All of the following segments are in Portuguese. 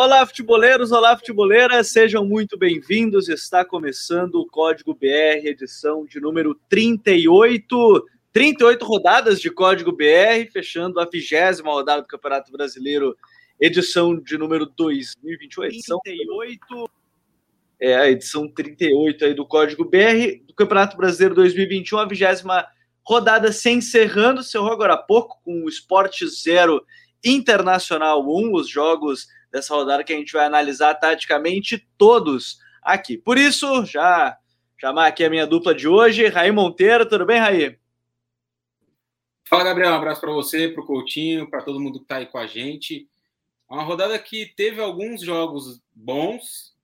Olá, futeboleiros, olá, futeboleiras, sejam muito bem-vindos. Está começando o Código BR, edição de número 38. 38 rodadas de Código BR, fechando a vigésima rodada do Campeonato Brasileiro, edição de número 2028. Edição 38. É a edição 38 aí do Código BR do Campeonato Brasileiro 2021, a vigésima rodada se encerrando. Encerrou agora há pouco com o Esporte Zero Internacional 1, os jogos dessa rodada que a gente vai analisar taticamente todos aqui. Por isso, já chamar aqui a minha dupla de hoje, Raí Monteiro. Tudo bem, Raí? Fala, Gabriel. Um abraço para você, para o Coutinho, para todo mundo que está aí com a gente. É uma rodada que teve alguns jogos bons.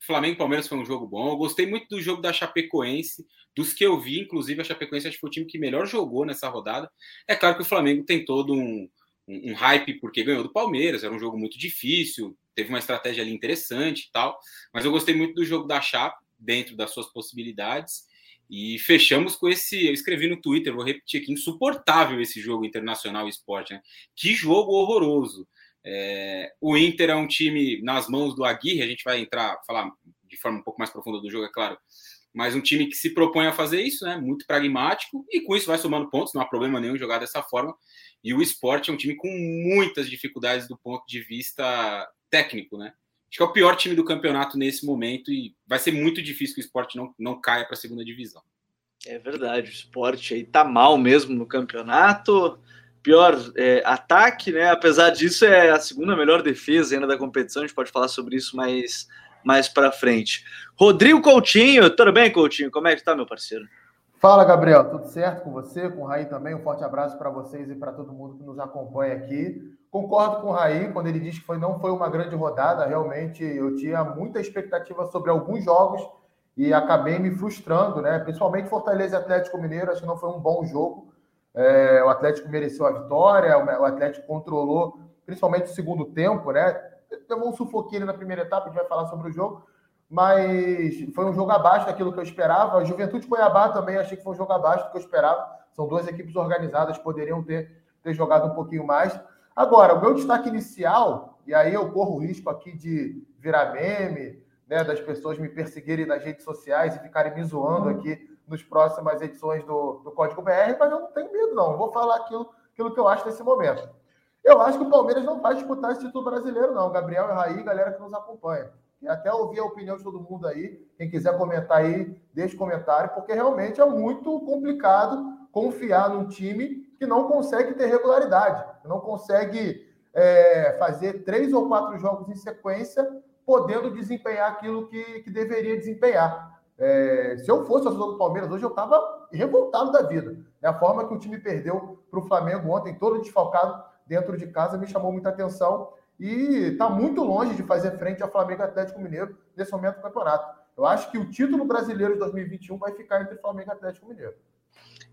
Flamengo e Palmeiras foi um jogo bom. Eu gostei muito do jogo da Chapecoense, dos que eu vi, inclusive a Chapecoense acho que foi o time que melhor jogou nessa rodada. É claro que o Flamengo tem todo um, um, um, hype porque ganhou do Palmeiras, era um jogo muito difícil, teve uma estratégia ali interessante e tal, mas eu gostei muito do jogo da Chape, dentro das suas possibilidades, e fechamos com esse, eu escrevi no Twitter, vou repetir aqui, insuportável esse jogo internacional esporte, né? Que jogo horroroso. É, o Inter é um time nas mãos do Aguirre, a gente vai entrar, falar de forma um pouco mais profunda do jogo, é claro, mas um time que se propõe a fazer isso, né? Muito pragmático, e com isso vai somando pontos, não há problema nenhum jogar dessa forma. E o esporte é um time com muitas dificuldades do ponto de vista técnico, né? Acho que é o pior time do campeonato nesse momento e vai ser muito difícil que o esporte não, não caia para a segunda divisão. É verdade, o esporte aí tá mal mesmo no campeonato. Pior é, ataque, né? Apesar disso, é a segunda melhor defesa ainda da competição. A gente pode falar sobre isso mais, mais para frente. Rodrigo Coutinho, tudo bem, Coutinho? Como é que tá, meu parceiro? Fala, Gabriel, tudo certo com você? Com o Raí também? Um forte abraço para vocês e para todo mundo que nos acompanha aqui. Concordo com o Raí quando ele diz que foi, não foi uma grande rodada. Realmente, eu tinha muita expectativa sobre alguns jogos e acabei me frustrando, né? Principalmente Fortaleza e Atlético Mineiro, acho que não foi um bom jogo. É, o Atlético mereceu a vitória, o Atlético controlou, principalmente o segundo tempo, né? Teve um sufoquinho na primeira etapa, a gente vai falar sobre o jogo, mas foi um jogo abaixo daquilo que eu esperava. A Juventude Cuiabá também achei que foi um jogo abaixo do que eu esperava. São duas equipes organizadas, poderiam ter, ter jogado um pouquinho mais. Agora, o meu destaque inicial, e aí eu corro o risco aqui de virar meme, né, das pessoas me perseguirem nas redes sociais e ficarem me zoando aqui nas próximas edições do, do Código BR, mas eu não tenho medo, não. vou falar aquilo, aquilo que eu acho nesse momento. Eu acho que o Palmeiras não vai disputar esse título brasileiro, não. Gabriel e Raí, galera que nos acompanha e até ouvir a opinião de todo mundo aí. Quem quiser comentar aí, deixe comentário, porque realmente é muito complicado confiar num time que não consegue ter regularidade, que não consegue é, fazer três ou quatro jogos em sequência, podendo desempenhar aquilo que, que deveria desempenhar. É, se eu fosse torcedor do Palmeiras hoje, eu estava revoltado da vida. É a forma que o time perdeu para o Flamengo ontem, todo desfalcado dentro de casa, me chamou muita atenção e está muito longe de fazer frente ao Flamengo Atlético Mineiro nesse momento do campeonato. Eu acho que o título brasileiro de 2021 vai ficar entre Flamengo e Atlético Mineiro.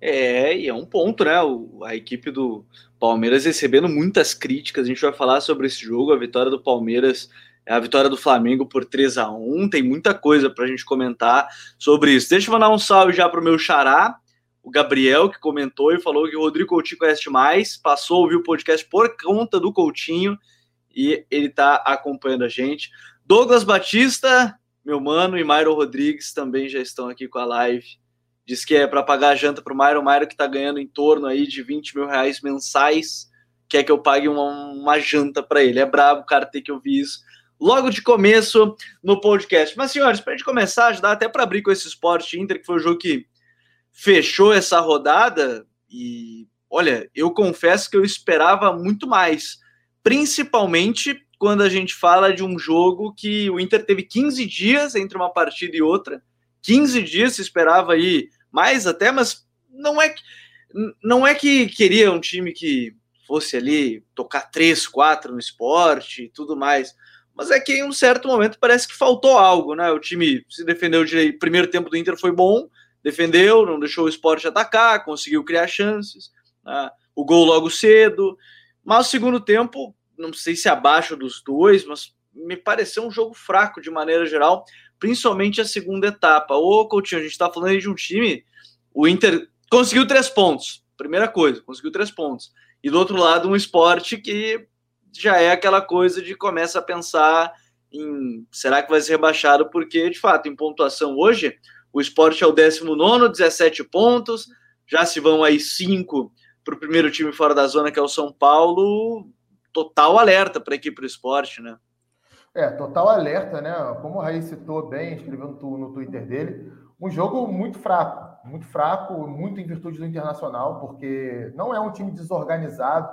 É, e é um ponto, né? O, a equipe do Palmeiras recebendo muitas críticas. A gente vai falar sobre esse jogo, a vitória do Palmeiras, a vitória do Flamengo por 3 a 1 Tem muita coisa para a gente comentar sobre isso. Deixa eu mandar um salve já para o meu xará, o Gabriel, que comentou e falou que o Rodrigo Coutinho conhece mais, passou a ouvir o podcast por conta do Coutinho e ele está acompanhando a gente. Douglas Batista, meu mano, e Mairo Rodrigues também já estão aqui com a live. Diz que é para pagar a janta para o Mairo. Mairo que está ganhando em torno aí de 20 mil reais mensais, quer que eu pague uma, uma janta para ele. É brabo o cara ter que ouvir isso logo de começo no podcast. Mas, senhores, para a gente começar, já dá até para abrir com esse esporte Inter, que foi o jogo que fechou essa rodada. E, olha, eu confesso que eu esperava muito mais principalmente quando a gente fala de um jogo que o Inter teve 15 dias entre uma partida e outra. 15 dias se esperava aí mais até, mas não é que não é que queria um time que fosse ali tocar 3, 4 no esporte e tudo mais. Mas é que em um certo momento parece que faltou algo, né? O time se defendeu direito. O primeiro tempo do Inter foi bom, defendeu, não deixou o esporte atacar, conseguiu criar chances. Né? O gol logo cedo. Mas o segundo tempo não sei se abaixo dos dois, mas me pareceu um jogo fraco de maneira geral, principalmente a segunda etapa. Ô, Coutinho, a gente está falando aí de um time, o Inter conseguiu três pontos, primeira coisa, conseguiu três pontos. E do outro lado, um esporte que já é aquela coisa de começa a pensar em será que vai ser rebaixado? Porque, de fato, em pontuação hoje, o esporte é o 19, 17 pontos, já se vão aí cinco para o primeiro time fora da zona, que é o São Paulo. Total alerta para a equipe do esporte, né? É, total alerta, né? Como o Raí citou bem, escreveu no, no Twitter dele, um jogo muito fraco, muito fraco, muito em virtude do Internacional, porque não é um time desorganizado.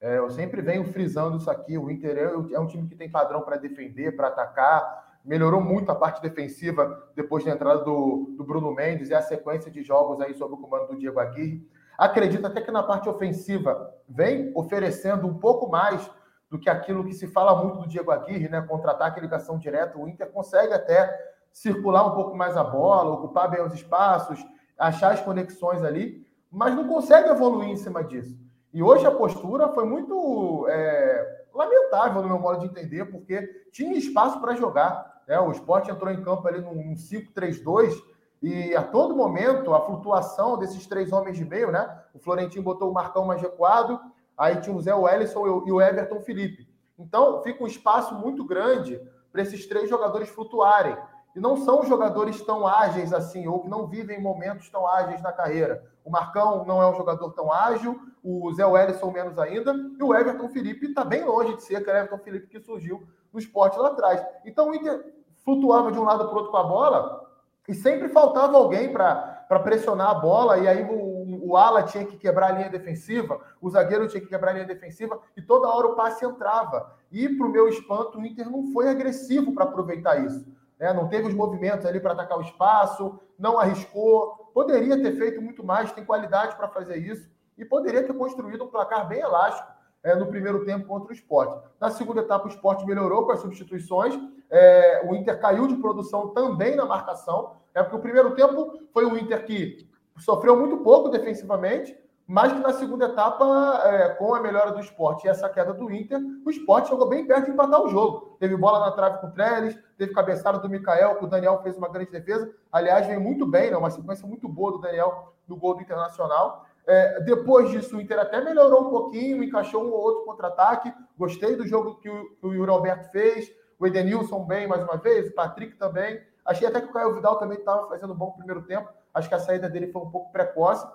É, eu sempre venho frisando isso aqui. O Inter é, é um time que tem padrão para defender, para atacar. Melhorou muito a parte defensiva depois da entrada do, do Bruno Mendes e a sequência de jogos aí sob o comando do Diego Aguirre. Acredito até que na parte ofensiva vem oferecendo um pouco mais do que aquilo que se fala muito do Diego Aguirre, né? Contra-ataque, ligação direta. O Inter consegue até circular um pouco mais a bola, ocupar bem os espaços, achar as conexões ali, mas não consegue evoluir em cima disso. E hoje a postura foi muito é, lamentável, no meu modo de entender, porque tinha espaço para jogar. Né? O esporte entrou em campo ali num 5-3-2 e a todo momento a flutuação desses três homens de meio, né? O Florentino botou o Marcão mais recuado, aí tinha o Zé Wellison e o Everton Felipe. Então fica um espaço muito grande para esses três jogadores flutuarem. E não são jogadores tão ágeis assim, ou que não vivem momentos tão ágeis na carreira. O Marcão não é um jogador tão ágil, o Zé Wellison menos ainda, e o Everton Felipe está bem longe de ser aquele Everton Felipe que surgiu no esporte lá atrás. Então o Inter flutuava de um lado para o outro com a bola, e sempre faltava alguém para pressionar a bola, e aí o, o ala tinha que quebrar a linha defensiva, o zagueiro tinha que quebrar a linha defensiva, e toda hora o passe entrava. E, para o meu espanto, o Inter não foi agressivo para aproveitar isso. Né? Não teve os movimentos ali para atacar o espaço, não arriscou. Poderia ter feito muito mais, tem qualidade para fazer isso, e poderia ter construído um placar bem elástico é, no primeiro tempo contra o esporte. Na segunda etapa, o esporte melhorou com as substituições. É, o Inter caiu de produção também na marcação. É porque o primeiro tempo foi o Inter que sofreu muito pouco defensivamente, mas que na segunda etapa, é, com a melhora do esporte e essa queda do Inter, o esporte chegou bem perto de empatar o jogo. Teve bola na trave com o Trellis, teve cabeçada do Mikael, que o Daniel fez uma grande defesa. Aliás, veio muito bem, né? uma sequência muito boa do Daniel no gol do Internacional. É, depois disso, o Inter até melhorou um pouquinho, encaixou um ou outro contra-ataque. Gostei do jogo que o, que o Yuri Alberto fez. O Edenilson bem mais uma vez, o Patrick também. Achei até que o Caio Vidal também estava fazendo um bom primeiro tempo. Acho que a saída dele foi um pouco precoce.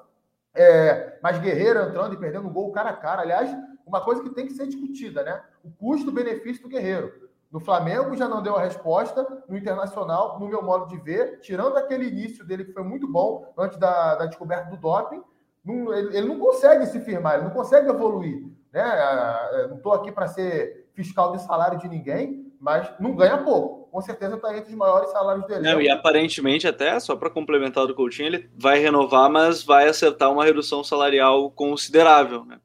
É, mas Guerreiro entrando e perdendo um gol cara a cara. Aliás, uma coisa que tem que ser discutida, né? O custo-benefício do Guerreiro. No Flamengo já não deu a resposta, no Internacional, no meu modo de ver, tirando aquele início dele que foi muito bom antes da, da descoberta do doping, não, ele, ele, não consegue se firmar, ele não consegue evoluir. Né? Ah, não estou aqui para ser fiscal de salário de ninguém, mas não ganha pouco. Com certeza está entre os maiores salários dele. Não, e aparentemente, até só para complementar do Coutinho, ele vai renovar, mas vai acertar uma redução salarial considerável. Né?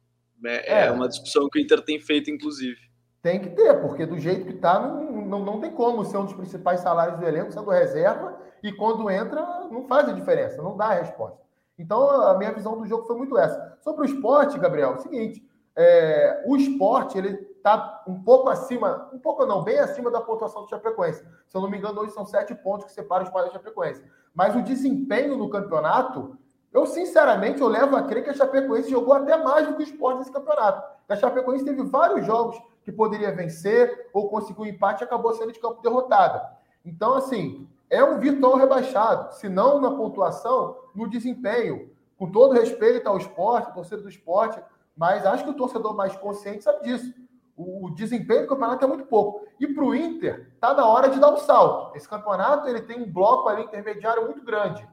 É, é, é uma discussão que o Inter tem feito, inclusive. Tem que ter, porque do jeito que está, não, não, não tem como ser um dos principais salários do elenco, sendo reserva, e quando entra, não faz a diferença, não dá a resposta. Então, a minha visão do jogo foi muito essa. Sobre o esporte, Gabriel, é o seguinte: é, o esporte ele está um pouco acima, um pouco não, bem acima da pontuação do Chapecoense. Se eu não me engano, hoje são sete pontos que separam os esporte da Chapecoense. Mas o desempenho no campeonato, eu sinceramente eu levo a crer que a Chapecoense jogou até mais do que o esporte nesse campeonato. A Chapecoense teve vários jogos que poderia vencer ou conseguiu um empate e acabou sendo de campo derrotada. Então, assim, é um virtual rebaixado, se não na pontuação, no desempenho. Com todo respeito ao esporte, torcedor do esporte, mas acho que o torcedor mais consciente sabe disso. O, desempenho do campeonato é muito pouco. E para o Inter, está na hora de dar um salto. Esse campeonato ele tem um bloco ali intermediário muito grande.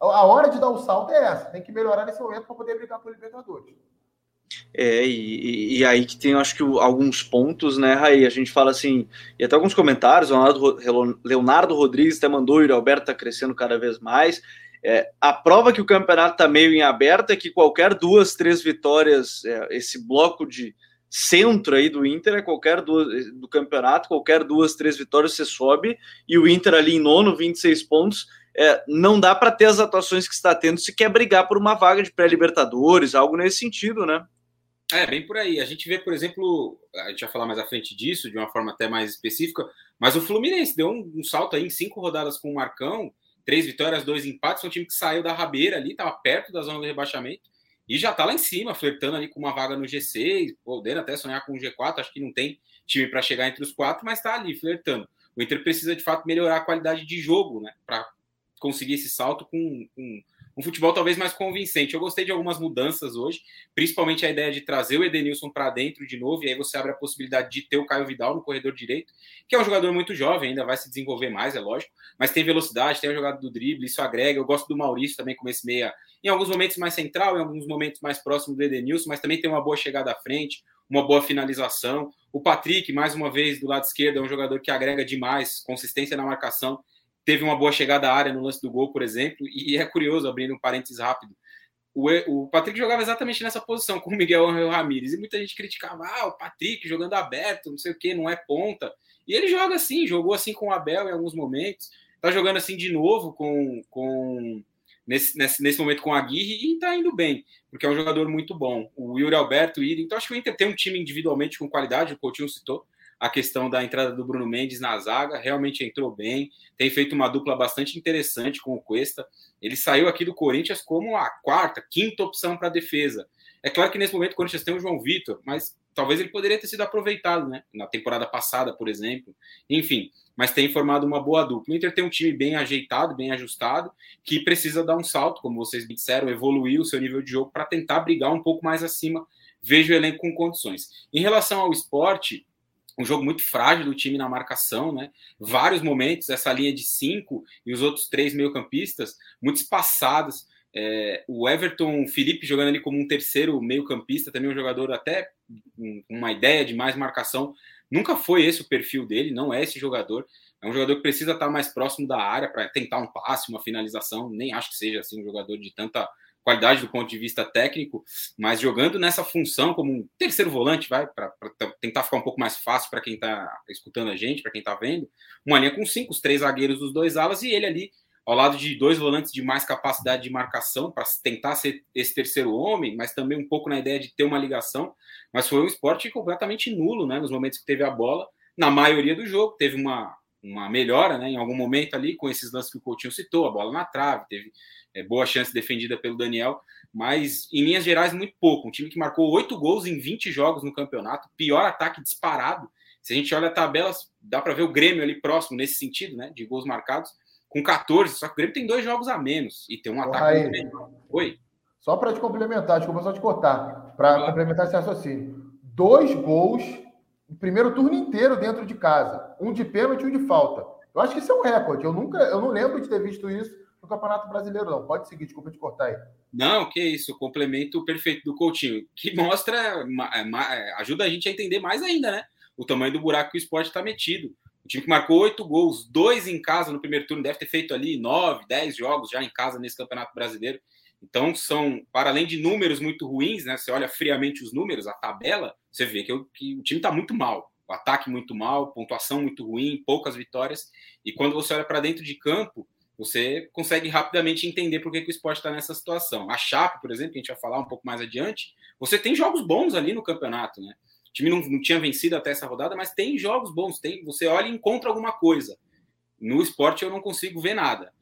A hora de dar um salto é essa. Tem que melhorar nesse momento para poder brigar o Libertadores. É, e, e, aí que tem, acho que alguns pontos, né, Raí? A gente fala assim, e até alguns comentários, Leonardo, Leonardo Rodrigues até mandou, o Alberto tá crescendo cada vez mais. É, a prova que o campeonato está meio em aberto é que qualquer duas, três vitórias, é, esse bloco de centro aí do Inter é qualquer duas do campeonato, qualquer duas, três vitórias você sobe, e o Inter ali em nono, 26 pontos, é, não dá para ter as atuações que está tendo se quer brigar por uma vaga de pré-libertadores, algo nesse sentido, né? É, bem por aí. A gente vê, por exemplo, a gente vai falar mais à frente disso, de uma forma até mais específica, mas o Fluminense deu um, um salto aí em cinco rodadas com o Marcão, três vitórias, dois empates. Foi um time que saiu da rabeira ali, estava perto da zona do rebaixamento e já está lá em cima, flertando ali com uma vaga no G6, podendo até sonhar com o G4. Acho que não tem time para chegar entre os quatro, mas está ali flertando. O Inter precisa de fato melhorar a qualidade de jogo, né, para conseguir esse salto com, com um futebol talvez mais convincente. Eu gostei de algumas mudanças hoje, principalmente a ideia de trazer o Edenilson para dentro de novo, e aí você abre a possibilidade de ter o Caio Vidal no corredor direito, que é um jogador muito jovem, ainda vai se desenvolver mais, é lógico, mas tem velocidade, tem a jogada do drible, isso agrega. Eu gosto do Maurício também como esse meia, em alguns momentos mais central, em alguns momentos mais próximo do Edenilson, mas também tem uma boa chegada à frente, uma boa finalização. O Patrick, mais uma vez, do lado esquerdo, é um jogador que agrega demais, consistência na marcação teve uma boa chegada à área no lance do gol, por exemplo, e é curioso, abrindo um parênteses rápido, o, Patrick jogava exatamente nessa posição com o Miguel Ramírez, e muita gente criticava, ah, o Patrick jogando aberto, não sei o que, não é ponta, e ele joga assim, jogou assim com o Abel em alguns momentos, tá jogando assim de novo com, com nesse, nesse, nesse momento com a Aguirre e tá indo bem, porque é um jogador muito bom. O Yuri Alberto, então acho que o Inter tem um time individualmente com qualidade, o Coutinho citou, a questão da entrada do Bruno Mendes na zaga, realmente entrou bem, tem feito uma dupla bastante interessante com o Cuesta. Ele saiu aqui do Corinthians como a quarta, quinta opção para a defesa. É claro que nesse momento o Corinthians tem o João Vitor, mas talvez ele poderia ter sido aproveitado, né? Na temporada passada, por exemplo. Enfim, mas tem formado uma boa dupla. O Inter tem um time bem ajeitado, bem ajustado, que precisa dar um salto, como vocês disseram, evoluir o seu nível de jogo para tentar brigar um pouco mais acima. Vejo o elenco com condições. Em relação ao esporte, um jogo muito frágil do time na marcação, né? Vários momentos, essa linha de cinco e os outros três meio-campistas muito espaçados. É, o Everton Felipe jogando ali como um terceiro meio-campista, também um jogador até com uma ideia de mais marcação. Nunca foi esse o perfil dele, não é esse jogador. É um jogador que precisa estar mais próximo da área para tentar um passe, uma finalização. Nem acho que seja assim um jogador de tanta qualidade do ponto de vista técnico, mas jogando nessa função como um terceiro volante, vai, para tentar ficar um pouco mais fácil para quem está escutando a gente, para quem está vendo, uma linha com cinco, os três zagueiros dos dois alas e ele ali ao lado de dois volantes de mais capacidade de marcação para tentar ser esse terceiro homem, mas também um pouco na ideia de ter uma ligação. Mas foi um esporte completamente nulo, né? Nos momentos que teve a bola, na maioria do jogo teve uma uma melhora, né? Em algum momento ali com esses lances que o Coutinho citou, a bola na trave, teve é, boa chance defendida pelo Daniel, mas em linhas gerais, muito pouco. Um time que marcou oito gols em 20 jogos no campeonato, pior ataque disparado. Se a gente olha a tabela, dá para ver o Grêmio ali próximo nesse sentido, né? De gols marcados, com 14, só que o Grêmio tem dois jogos a menos e tem um ataque. Oi. Só para te complementar, desculpa só te cortar, para complementar esse raciocínio. Dois gols o primeiro turno inteiro dentro de casa, um de pênalti e um de falta. Eu acho que isso é um recorde. Eu nunca, eu não lembro de ter visto isso no Campeonato Brasileiro, não. Pode seguir, desculpa te cortar aí. Não, que isso, complemento perfeito do Coutinho, que mostra, é, é, ajuda a gente a entender mais ainda, né? O tamanho do buraco que o esporte está metido. O time que marcou oito gols, dois em casa no primeiro turno, deve ter feito ali nove, dez jogos já em casa nesse Campeonato Brasileiro. Então, são, para além de números muito ruins, né? Você olha friamente os números, a tabela, você vê que, que o time está muito mal. O ataque muito mal, pontuação muito ruim, poucas vitórias. E quando você olha para dentro de campo, você consegue rapidamente entender por que, que o esporte está nessa situação. A Chape, por exemplo, que a gente vai falar um pouco mais adiante, você tem jogos bons ali no campeonato, né? O time não, não tinha vencido até essa rodada, mas tem jogos bons. Tem, você olha e encontra alguma coisa. No esporte eu não consigo ver nada.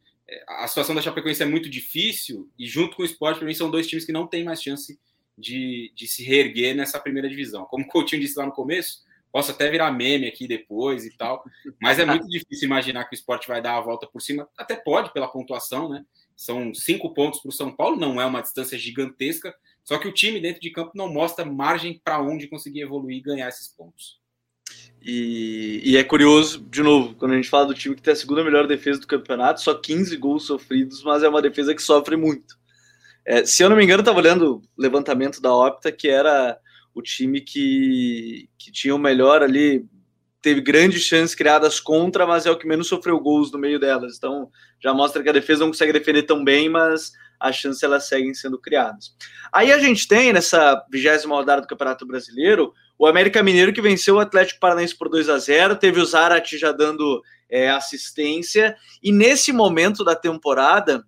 A situação da Chapecoense é muito difícil e junto com o esporte, para mim, são dois times que não têm mais chance de, de se reerguer nessa primeira divisão. Como o Coutinho disse lá no começo, Posso até virar meme aqui depois e tal, mas é muito difícil imaginar que o esporte vai dar a volta por cima. Até pode, pela pontuação, né? São cinco pontos para o São Paulo, não é uma distância gigantesca, só que o time dentro de campo não mostra margem para onde conseguir evoluir e ganhar esses pontos. E, e, é curioso, de novo, quando a gente fala do time que tem a segunda melhor defesa do campeonato, só 15 gols sofridos, mas é uma defesa que sofre muito. É, se eu não me engano, estava olhando o levantamento da Opta, que era o time que, que tinha o melhor ali, teve grandes chances criadas contra, mas é o que menos sofreu gols no meio delas. Então já mostra que a defesa não consegue defender tão bem, mas as chances elas seguem sendo criadas. Aí a gente tem nessa vigésima rodada do Campeonato Brasileiro o América Mineiro que venceu o Atlético Paranaense por 2 a 0 teve o Zarate já dando é, assistência, e nesse momento da temporada,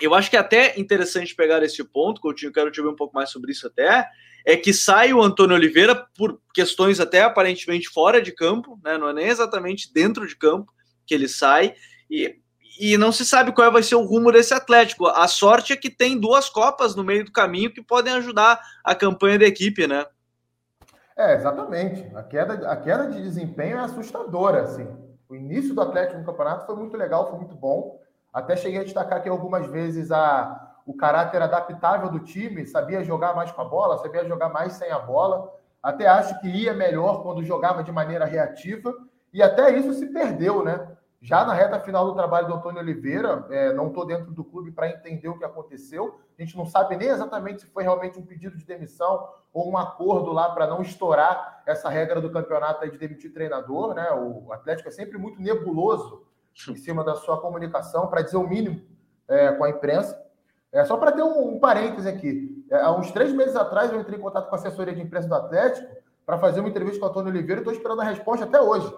eu acho que é até interessante pegar esse ponto, Coutinho, quero te ver um pouco mais sobre isso até, é que sai o Antônio Oliveira por questões até aparentemente fora de campo, né? não é nem exatamente dentro de campo que ele sai, e, e não se sabe qual vai ser o rumo desse Atlético. A sorte é que tem duas Copas no meio do caminho que podem ajudar a campanha da equipe, né? É, exatamente. A queda, a queda de desempenho é assustadora, assim. O início do Atlético no campeonato foi muito legal, foi muito bom. Até cheguei a destacar aqui algumas vezes a, o caráter adaptável do time, sabia jogar mais com a bola, sabia jogar mais sem a bola. Até acho que ia melhor quando jogava de maneira reativa, e até isso se perdeu, né? Já na reta final do trabalho do Antônio Oliveira, é, não estou dentro do clube para entender o que aconteceu. A gente não sabe nem exatamente se foi realmente um pedido de demissão ou um acordo lá para não estourar essa regra do campeonato de demitir treinador. Né? O Atlético é sempre muito nebuloso em cima da sua comunicação, para dizer o mínimo é, com a imprensa. É, só para ter um, um parêntese aqui. É, há uns três meses atrás eu entrei em contato com a assessoria de imprensa do Atlético para fazer uma entrevista com o Antônio Oliveira e estou esperando a resposta até hoje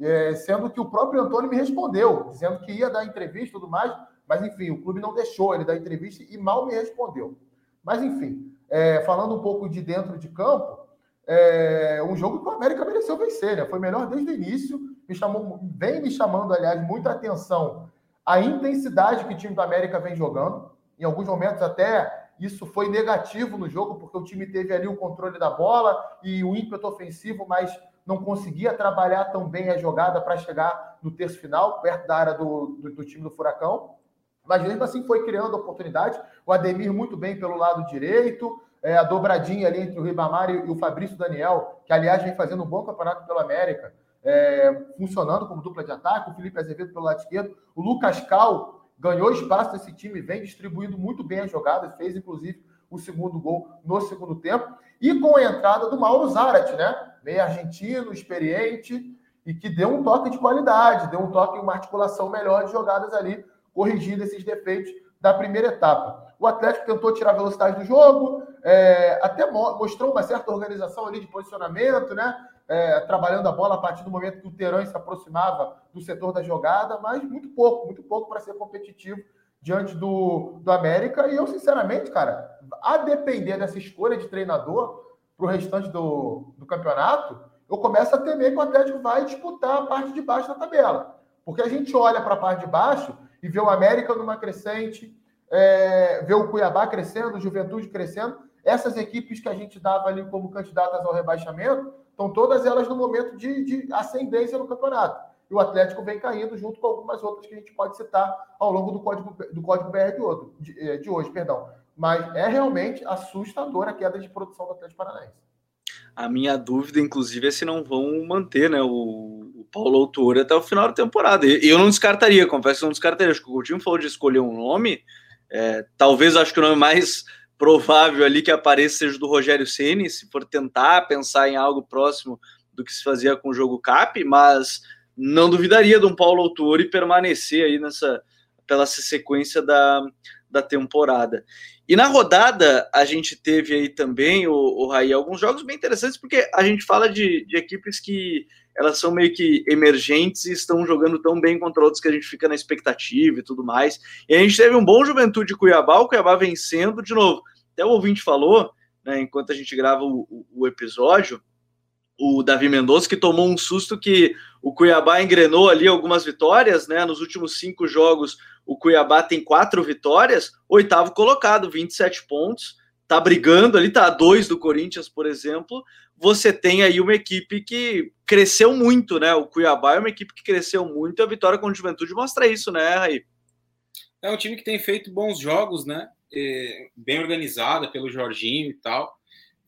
é, sendo que o próprio Antônio me respondeu, dizendo que ia dar entrevista e tudo mais, mas enfim, o clube não deixou ele dar entrevista e mal me respondeu. Mas enfim, é, falando um pouco de dentro de campo, é um jogo que o América mereceu vencer, né? Foi melhor desde o início, me chamou, vem me chamando, aliás, muita atenção a intensidade que o time do América vem jogando. Em alguns momentos até isso foi negativo no jogo, porque o time teve ali o controle da bola e o ímpeto ofensivo, mas não conseguia trabalhar tão bem a jogada para chegar no terço final, perto da área do, do, do, time do Furacão. Mas mesmo assim foi criando oportunidade. O Ademir muito bem pelo lado direito, é, a dobradinha ali entre o Ribamar e, o Fabrício Daniel, que aliás vem fazendo um bom campeonato pelo América, é, funcionando como dupla de ataque, o Felipe Azevedo pelo lado esquerdo, o Lucas Cal ganhou espaço nesse time, vem distribuindo muito bem as jogadas, fez inclusive o segundo gol no segundo tempo, e com a entrada do Mauro Zarat, né? meio argentino, experiente, e que deu um toque de qualidade, deu um toque em uma articulação melhor de jogadas ali, corrigindo esses defeitos da primeira etapa. O Atlético tentou tirar a velocidade do jogo, é, até mostrou uma certa organização ali de posicionamento, né? É, trabalhando a bola a partir do momento que o Terãs se aproximava do setor da jogada, mas muito pouco, muito pouco para ser competitivo diante do, do América. E eu, sinceramente, cara, a depender dessa escolha de treinador, para o restante do, do campeonato, eu começo a temer que o Atlético vai disputar a parte de baixo da tabela. Porque a gente olha para a parte de baixo e vê o América numa crescente, é, vê o Cuiabá crescendo, o Juventude crescendo. Essas equipes que a gente dava ali como candidatas ao rebaixamento, estão todas elas no momento de, de ascendência no campeonato. E o Atlético vem caindo junto com algumas outras que a gente pode citar ao longo do código, do código BR de, outro, de, é, de hoje. Perdão mas é realmente assustadora a queda de produção do Atlético Paranaense. A minha dúvida, inclusive, é se não vão manter né, o, o Paulo Autor até o final da temporada. E eu não descartaria, confesso que não descartaria. Acho que o Coutinho falou de escolher um nome. É, talvez acho que o nome mais provável ali que apareça seja do Rogério Ceni, se for tentar pensar em algo próximo do que se fazia com o jogo CAP, mas não duvidaria de um Paulo Autor e permanecer aí nessa pela sequência da, da temporada. E na rodada, a gente teve aí também, o, o Raí, alguns jogos bem interessantes, porque a gente fala de, de equipes que elas são meio que emergentes e estão jogando tão bem contra outros que a gente fica na expectativa e tudo mais. E a gente teve um bom Juventude Cuiabá, o Cuiabá vencendo de novo. Até o ouvinte falou, né, enquanto a gente grava o, o, o episódio, o Davi Mendonça, que tomou um susto que o Cuiabá engrenou ali algumas vitórias, né? Nos últimos cinco jogos, o Cuiabá tem quatro vitórias, oitavo colocado, 27 pontos, tá brigando ali, tá a dois do Corinthians, por exemplo. Você tem aí uma equipe que cresceu muito, né? O Cuiabá é uma equipe que cresceu muito, a vitória com o Juventude mostra isso, né, Raí? É um time que tem feito bons jogos, né? É, bem organizada pelo Jorginho e tal.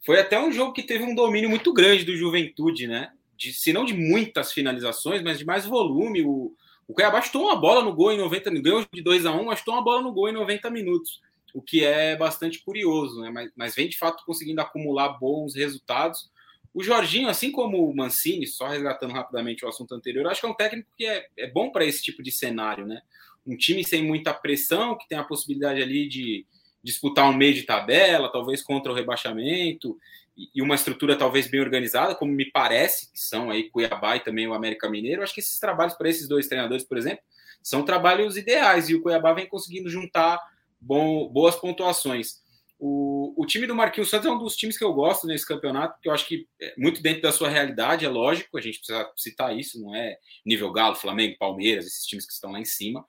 Foi até um jogo que teve um domínio muito grande do Juventude, né? De, se não de muitas finalizações, mas de mais volume. O, o Cuiabá chutou uma bola no gol em 90 minutos, ganhou de 2 a 1 mas chutou uma bola no gol em 90 minutos, o que é bastante curioso, né? Mas, mas vem de fato conseguindo acumular bons resultados. O Jorginho, assim como o Mancini, só resgatando rapidamente o assunto anterior, acho que é um técnico que é, é bom para esse tipo de cenário, né? Um time sem muita pressão, que tem a possibilidade ali de disputar um meio de tabela, talvez contra o rebaixamento, e uma estrutura talvez bem organizada, como me parece que são aí Cuiabá e também o América Mineiro. Acho que esses trabalhos para esses dois treinadores, por exemplo, são trabalhos ideais e o Cuiabá vem conseguindo juntar bom, boas pontuações. O, o time do Marquinhos Santos é um dos times que eu gosto nesse campeonato, porque eu acho que é muito dentro da sua realidade, é lógico, a gente precisa citar isso, não é nível Galo, Flamengo, Palmeiras, esses times que estão lá em cima,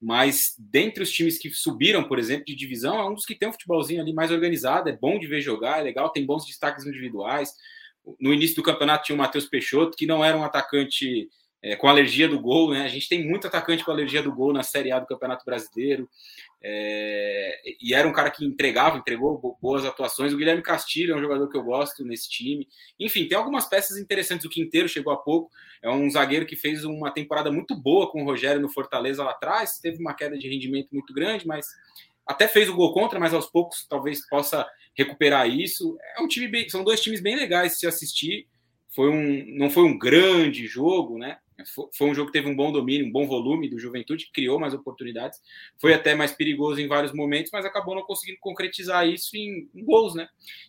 mas dentre os times que subiram, por exemplo, de divisão, é um dos que tem um futebolzinho ali mais organizado, é bom de ver jogar, é legal, tem bons destaques individuais. No início do campeonato tinha o Matheus Peixoto, que não era um atacante é, com alergia do gol, né? A gente tem muito atacante com alergia do gol na Série A do Campeonato Brasileiro. É, e era um cara que entregava, entregou boas atuações. O Guilherme Castilho é um jogador que eu gosto nesse time. Enfim, tem algumas peças interessantes. O Quinteiro chegou há pouco, é um zagueiro que fez uma temporada muito boa com o Rogério no Fortaleza lá atrás. Teve uma queda de rendimento muito grande, mas até fez o gol contra, mas aos poucos talvez possa recuperar isso. É um time bem, são dois times bem legais de se assistir. Foi um, não foi um grande jogo, né? Foi um jogo que teve um bom domínio, um bom volume do Juventude, criou mais oportunidades, foi até mais perigoso em vários momentos, mas acabou não conseguindo concretizar isso em, em gols, né?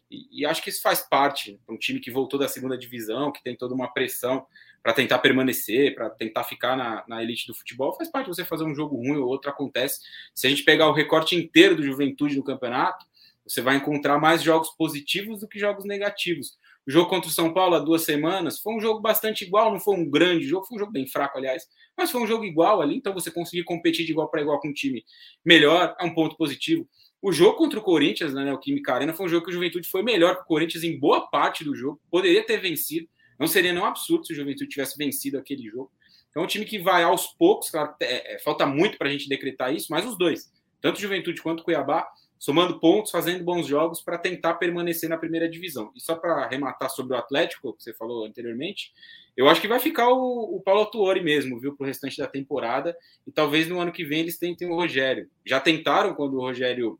E, e, acho que isso faz parte para um time que voltou da segunda divisão, que tem toda uma pressão para tentar permanecer, para tentar ficar na, na, elite do futebol, faz parte você fazer um jogo ruim ou outro acontece. Se a gente pegar o recorte inteiro do Juventude no campeonato, você vai encontrar mais jogos positivos do que jogos negativos. O jogo contra o São Paulo há duas semanas foi um jogo bastante igual, não foi um grande jogo, foi um jogo bem fraco, aliás, mas foi um jogo igual ali, então você conseguir competir de igual para igual com um time melhor é um ponto positivo. O jogo contra o Corinthians, na né, Neoquímica Arena, foi um jogo que o Juventude foi melhor que o Corinthians em boa parte do jogo, poderia ter vencido, não seria nenhum absurdo se o Juventude tivesse vencido aquele jogo. Então, é um time que vai aos poucos, claro, é, é, falta muito para a gente decretar isso, mas os dois, tanto Juventude quanto Cuiabá, somando pontos, fazendo bons jogos para tentar permanecer na primeira divisão. E só para arrematar sobre o Atlético, que você falou anteriormente, eu acho que vai ficar o, o Paulo Tuori mesmo, viu, para o restante da temporada. E talvez no ano que vem eles tentem o Rogério. Já tentaram quando o Rogério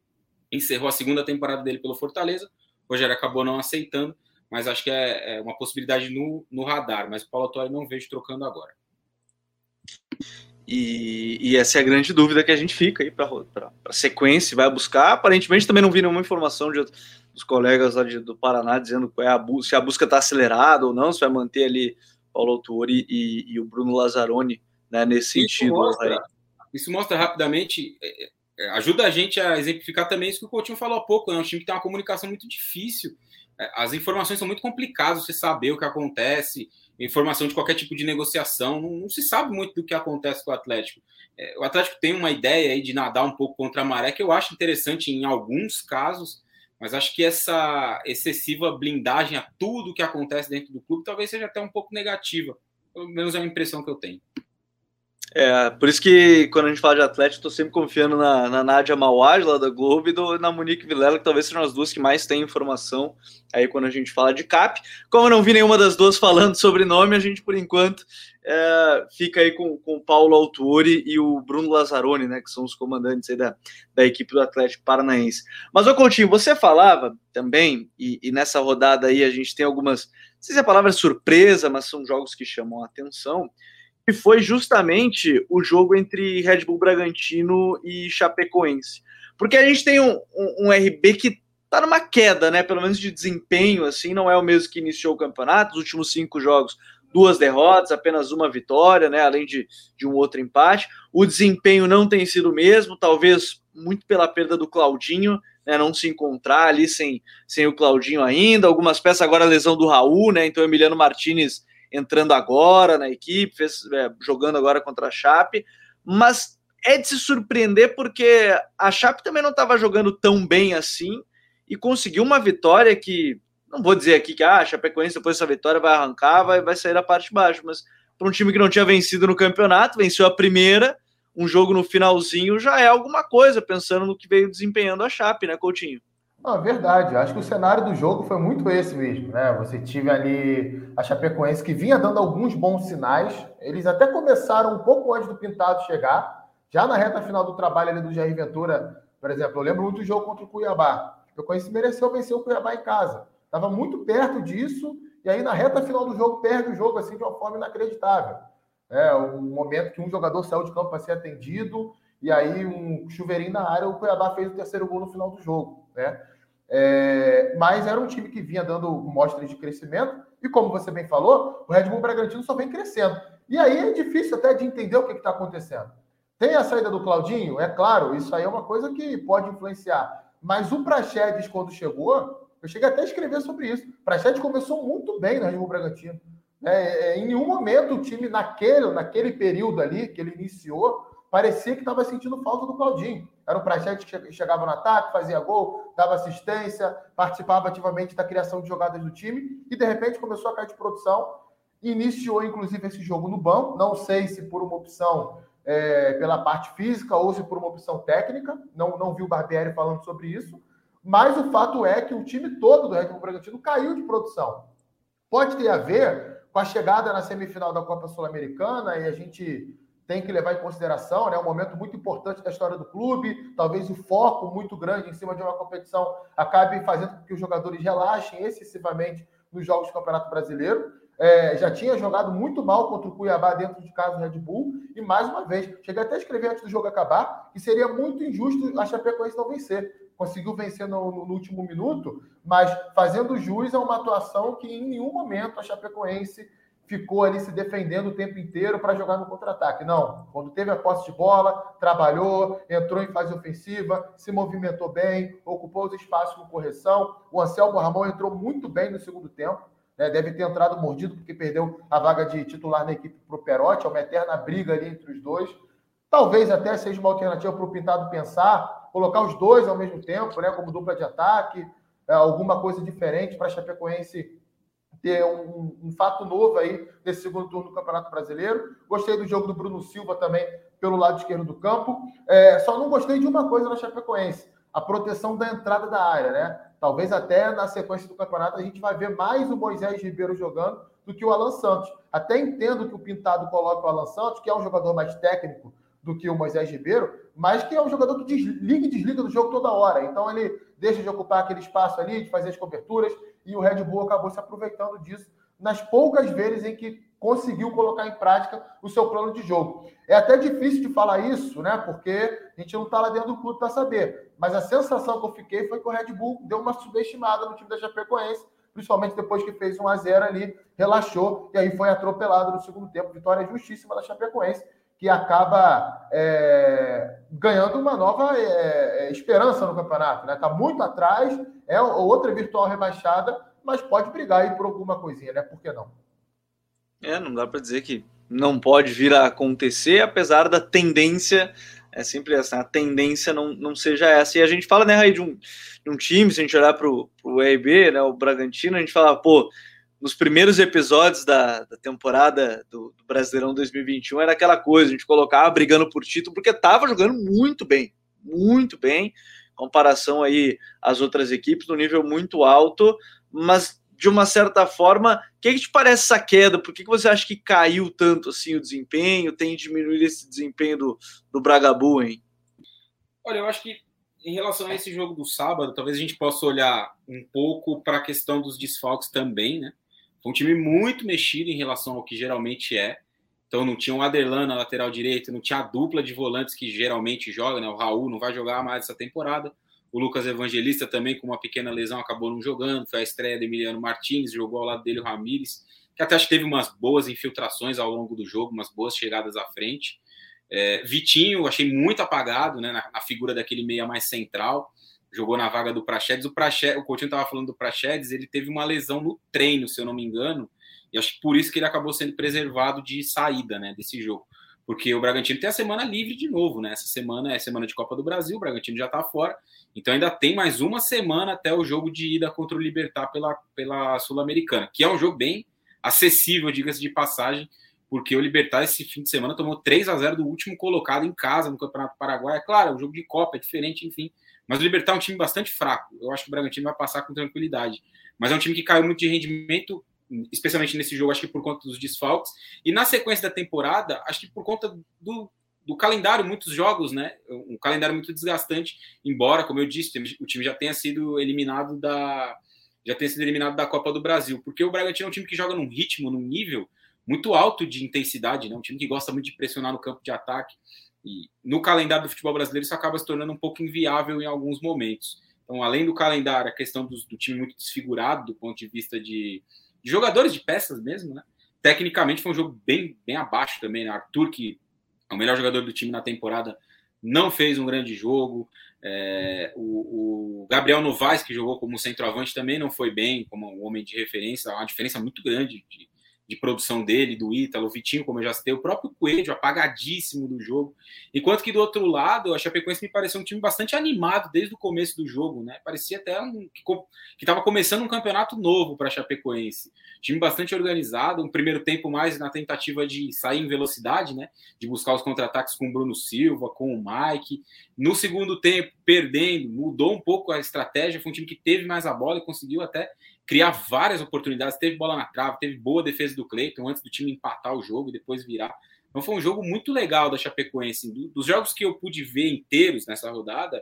encerrou a segunda temporada dele pelo Fortaleza. O Rogério acabou não aceitando, mas acho que é, é uma possibilidade no, no radar. Mas o Paulo Tuori não vejo trocando agora. E, e, essa é a grande dúvida que a gente fica aí para a sequência, vai buscar. Aparentemente também não vi nenhuma informação de, dos colegas lá de, do Paraná dizendo é a, se a busca está acelerada ou não, se vai manter ali Paulo Autori e, e, o Bruno Lazzaroni né, nesse isso sentido. Mostra, isso mostra rapidamente, é, é, ajuda a gente a exemplificar também isso que o Coutinho falou há pouco, né? um time que tem uma comunicação muito difícil. É, as informações são muito complicadas, você saber o que acontece, informação de qualquer tipo de negociação. Não, não, se sabe muito do que acontece com o Atlético. É, o Atlético tem uma ideia aí de nadar um pouco contra a maré, que eu acho interessante em alguns casos, mas acho que essa excessiva blindagem a tudo que acontece dentro do clube talvez seja até um pouco negativa. Pelo menos é a impressão que eu tenho. É, por isso que quando a gente fala de Atlético, estou sempre confiando na, na Nádia Mauad, lá da Globo, e do, na Monique Vilela, que talvez sejam as duas que mais têm informação aí quando a gente fala de CAP. Como eu não vi nenhuma das duas falando sobre nome, a gente, por enquanto, é, fica aí com, com o Paulo Autuori e o Bruno Lazzaroni, né, que são os comandantes da, da equipe do Atlético Paranaense. Mas, ô Coutinho, você falava também, e, e nessa rodada aí a gente tem algumas, não sei se a palavra é surpresa, mas são jogos que chamam a atenção, que foi justamente o jogo entre Red Bull Bragantino e Chapecoense. Porque a gente tem um, um, um RB que tá numa queda, né? Pelo menos de desempenho, assim, não é o mesmo que iniciou o campeonato. Os últimos cinco jogos, duas derrotas, apenas uma vitória, né? Além de, de um outro empate. O desempenho não tem sido o mesmo, talvez muito pela perda do Claudinho, né? Não se encontrar ali sem, sem o Claudinho ainda. Algumas peças agora a lesão do Raul, né? Então Emiliano Martinez entrando agora na equipe, fez, é, jogando agora contra a Chape, mas é de se surpreender porque a Chape também não estava jogando tão bem assim e conseguiu uma vitória que, não vou dizer aqui que ah, a Chapecoense depois dessa vitória vai arrancar, vai, vai sair da parte de baixo, mas para um time que não tinha vencido no campeonato, venceu a primeira, um jogo no finalzinho já é alguma coisa, pensando no que veio desempenhando a Chape, né, Coutinho? Não, verdade. Acho que o cenário do jogo foi muito esse mesmo, né? Você tive ali a Chapecoense que vinha dando alguns bons sinais. Eles até começaram um pouco antes do Pintado chegar, já na reta final do trabalho ali do Jair Ventura, por exemplo. Eu lembro muito do jogo contra o Cuiabá. A Chapecoense mereceu vencer o Cuiabá em casa. Estava muito perto disso e aí na reta final do jogo perde o jogo assim de uma forma inacreditável. É um momento que um jogador saiu de campo para ser atendido e aí um chuveirinho na área, o Cuiabá fez o terceiro gol no final do jogo, né? É, mas era um time que vinha dando mostras de crescimento, e como você bem falou, o Red Bull Bragantino só vem crescendo. E aí é difícil até de entender o que está acontecendo. Tem a saída do Claudinho, é claro, isso aí é uma coisa que pode influenciar. Mas o Praxedes, quando chegou, eu cheguei até a escrever sobre isso. O Praxedes começou muito bem no Red Bull Bragantino. É, é, em nenhum momento o time, naquele, naquele período ali que ele iniciou, parecia que estava sentindo falta do Claudinho. Era o Prachete que chegava no ataque, fazia gol, dava assistência, participava ativamente da criação de jogadas do time e de repente começou a cair de produção. Iniciou inclusive esse jogo no banco, não sei se por uma opção é, pela parte física ou se por uma opção técnica, não, não vi o Barbieri falando sobre isso, mas o fato é que o time todo do Red Bull Bragantino caiu de produção. Pode ter a ver com a chegada na semifinal da Copa Sul-Americana e a gente tem que levar em consideração, né, um momento muito importante da história do clube, talvez o foco muito grande em cima de uma competição acabe fazendo com que os jogadores relaxem excessivamente nos jogos do Campeonato Brasileiro. É, já tinha jogado muito mal contra o Cuiabá dentro de casa do Red Bull, e mais uma vez, cheguei até a escrever antes do jogo acabar, que seria muito injusto a Chapecoense não vencer. Conseguiu vencer no, no, último minuto, mas fazendo jus a uma atuação que em nenhum momento a Chapecoense ficou ali se defendendo o tempo inteiro para jogar no contra-ataque. Não. Quando teve a posse de bola, trabalhou, entrou em fase ofensiva, se movimentou bem, ocupou os espaços com correção. O Anselmo Ramon entrou muito bem no segundo tempo. Né? Deve ter entrado mordido porque perdeu a vaga de titular na equipe para o Perotti. É uma eterna briga ali entre os dois. Talvez até seja uma alternativa para o Pintado pensar, colocar os dois ao mesmo tempo, né? como dupla de ataque, é, alguma coisa diferente para a Chapecoense ter um, um, fato novo aí nesse segundo turno do Campeonato Brasileiro. Gostei do jogo do Bruno Silva também pelo lado esquerdo do campo. É, só não gostei de uma coisa na Chapecoense: a proteção da entrada da área, né? Talvez até na sequência do campeonato a gente vai ver mais o Moisés Ribeiro jogando do que o Alan Santos. Até entendo que o Pintado coloca o Alan Santos, que é um jogador mais técnico do que o Moisés Ribeiro, mas que é um jogador que desliga e desliga do jogo toda hora. Então ele deixa de ocupar aquele espaço ali, de fazer as coberturas, e o Red Bull acabou se aproveitando disso nas poucas vezes em que conseguiu colocar em prática o seu plano de jogo. É até difícil de falar isso, né? Porque a gente não está lá dentro do clube para saber. Mas a sensação que eu fiquei foi que o Red Bull deu uma subestimada no time da Chapecoense, principalmente depois que fez 1 a 0 ali, relaxou e aí foi atropelado no segundo tempo. Vitória justíssima da Chapecoense, que acaba é, ganhando uma nova é, é esperança no campeonato. Está né? Tá muito atrás, é outra virtual rebaixada, mas pode brigar aí por alguma coisinha, né? Por que não? É, não dá para dizer que não pode vir a acontecer, apesar da tendência, é sempre essa, a tendência não, não seja essa. E a gente fala, né, Raí, de um, de um time, se a gente olhar para o EIB, né, o Bragantino, a gente fala, pô, nos primeiros episódios da, da temporada do, do, Brasileirão 2021 era aquela coisa, a gente colocava brigando por título, porque estava jogando muito bem, muito bem, comparação aí às outras equipes, no nível muito alto, mas de uma certa forma, o que, que te parece essa queda? Por que, que você acha que caiu tanto assim o desempenho? Tem diminuído esse desempenho do, do Bragabu, hein? Olha, eu acho que em relação a esse jogo do sábado, talvez a gente possa olhar um pouco para a questão dos desfalques também, né? Foi um time muito mexido em relação ao que geralmente é. Então não tinha o Aderlan na lateral direita, não tinha a dupla de volantes que geralmente joga, né? O Raul não vai jogar mais essa temporada. O Lucas Evangelista também, com uma pequena lesão, acabou não jogando. Foi a estreia do Emiliano Martins, jogou ao lado dele o Ramires, que até acho que teve umas boas infiltrações ao longo do jogo, umas boas chegadas à frente. É, Vitinho, achei muito apagado né, na, na, figura daquele meia mais central. Jogou na vaga do Praxedes. O, Praxedes, o Coutinho estava falando do Praxedes, ele teve uma lesão no treino, se eu não me engano. E acho que por isso que ele acabou sendo preservado de saída né, desse jogo porque o Bragantino tem a semana livre de novo, né? Essa semana é semana de Copa do Brasil, o Bragantino já está fora, então ainda tem mais uma semana até o jogo de ida contra o Libertar pela, pela Sul-Americana, que é um jogo bem acessível, diga-se de passagem, porque o Libertar esse fim de semana tomou 3 a 0 do último colocado em casa no Campeonato Paraguai. É claro, é um jogo de Copa, é diferente, enfim. Mas o Libertar é um time bastante fraco. Eu acho que o Bragantino vai passar com tranquilidade. Mas é um time que caiu muito de rendimento especialmente nesse jogo, acho que por conta dos desfalques. E na sequência da temporada, acho que por conta do, do calendário, muitos jogos, né? Um calendário muito desgastante, embora, como eu disse, o time já tenha sido eliminado da já tenha sido eliminado da Copa do Brasil, porque o Bragantino é um time que joga num ritmo, num nível muito alto de intensidade, né? Um time que gosta muito de pressionar no campo de ataque. E no calendário do futebol brasileiro isso acaba se tornando um pouco inviável em alguns momentos. Então, além do calendário, a questão do, do time muito desfigurado do ponto de vista de, de jogadores de peças mesmo, né? Tecnicamente foi um jogo bem, bem abaixo também, né? Arthur, que é o melhor jogador do time na temporada, não fez um grande jogo. É, o, o, Gabriel Novaes, que jogou como centroavante, também não foi bem, como um homem de referência, uma diferença muito grande de, de produção dele, do Ítalo, o Vitinho, como eu já citei, o próprio Coelho, apagadíssimo do jogo. Enquanto que do outro lado, a Chapecoense me pareceu um time bastante animado desde o começo do jogo, né? Parecia até um, que estava começando um campeonato novo para a Chapecoense. Time bastante organizado, um primeiro tempo mais na tentativa de sair em velocidade, né? De buscar os contra-ataques com o Bruno Silva, com o Mike. No segundo tempo, perdendo, mudou um pouco a estratégia, foi um time que teve mais a bola e conseguiu até criar várias oportunidades. Teve bola na trave, teve boa defesa do Cleiton antes do time empatar o jogo e depois virar. Então foi um jogo muito legal da Chapecoense. Dos jogos que eu pude ver inteiros nessa rodada,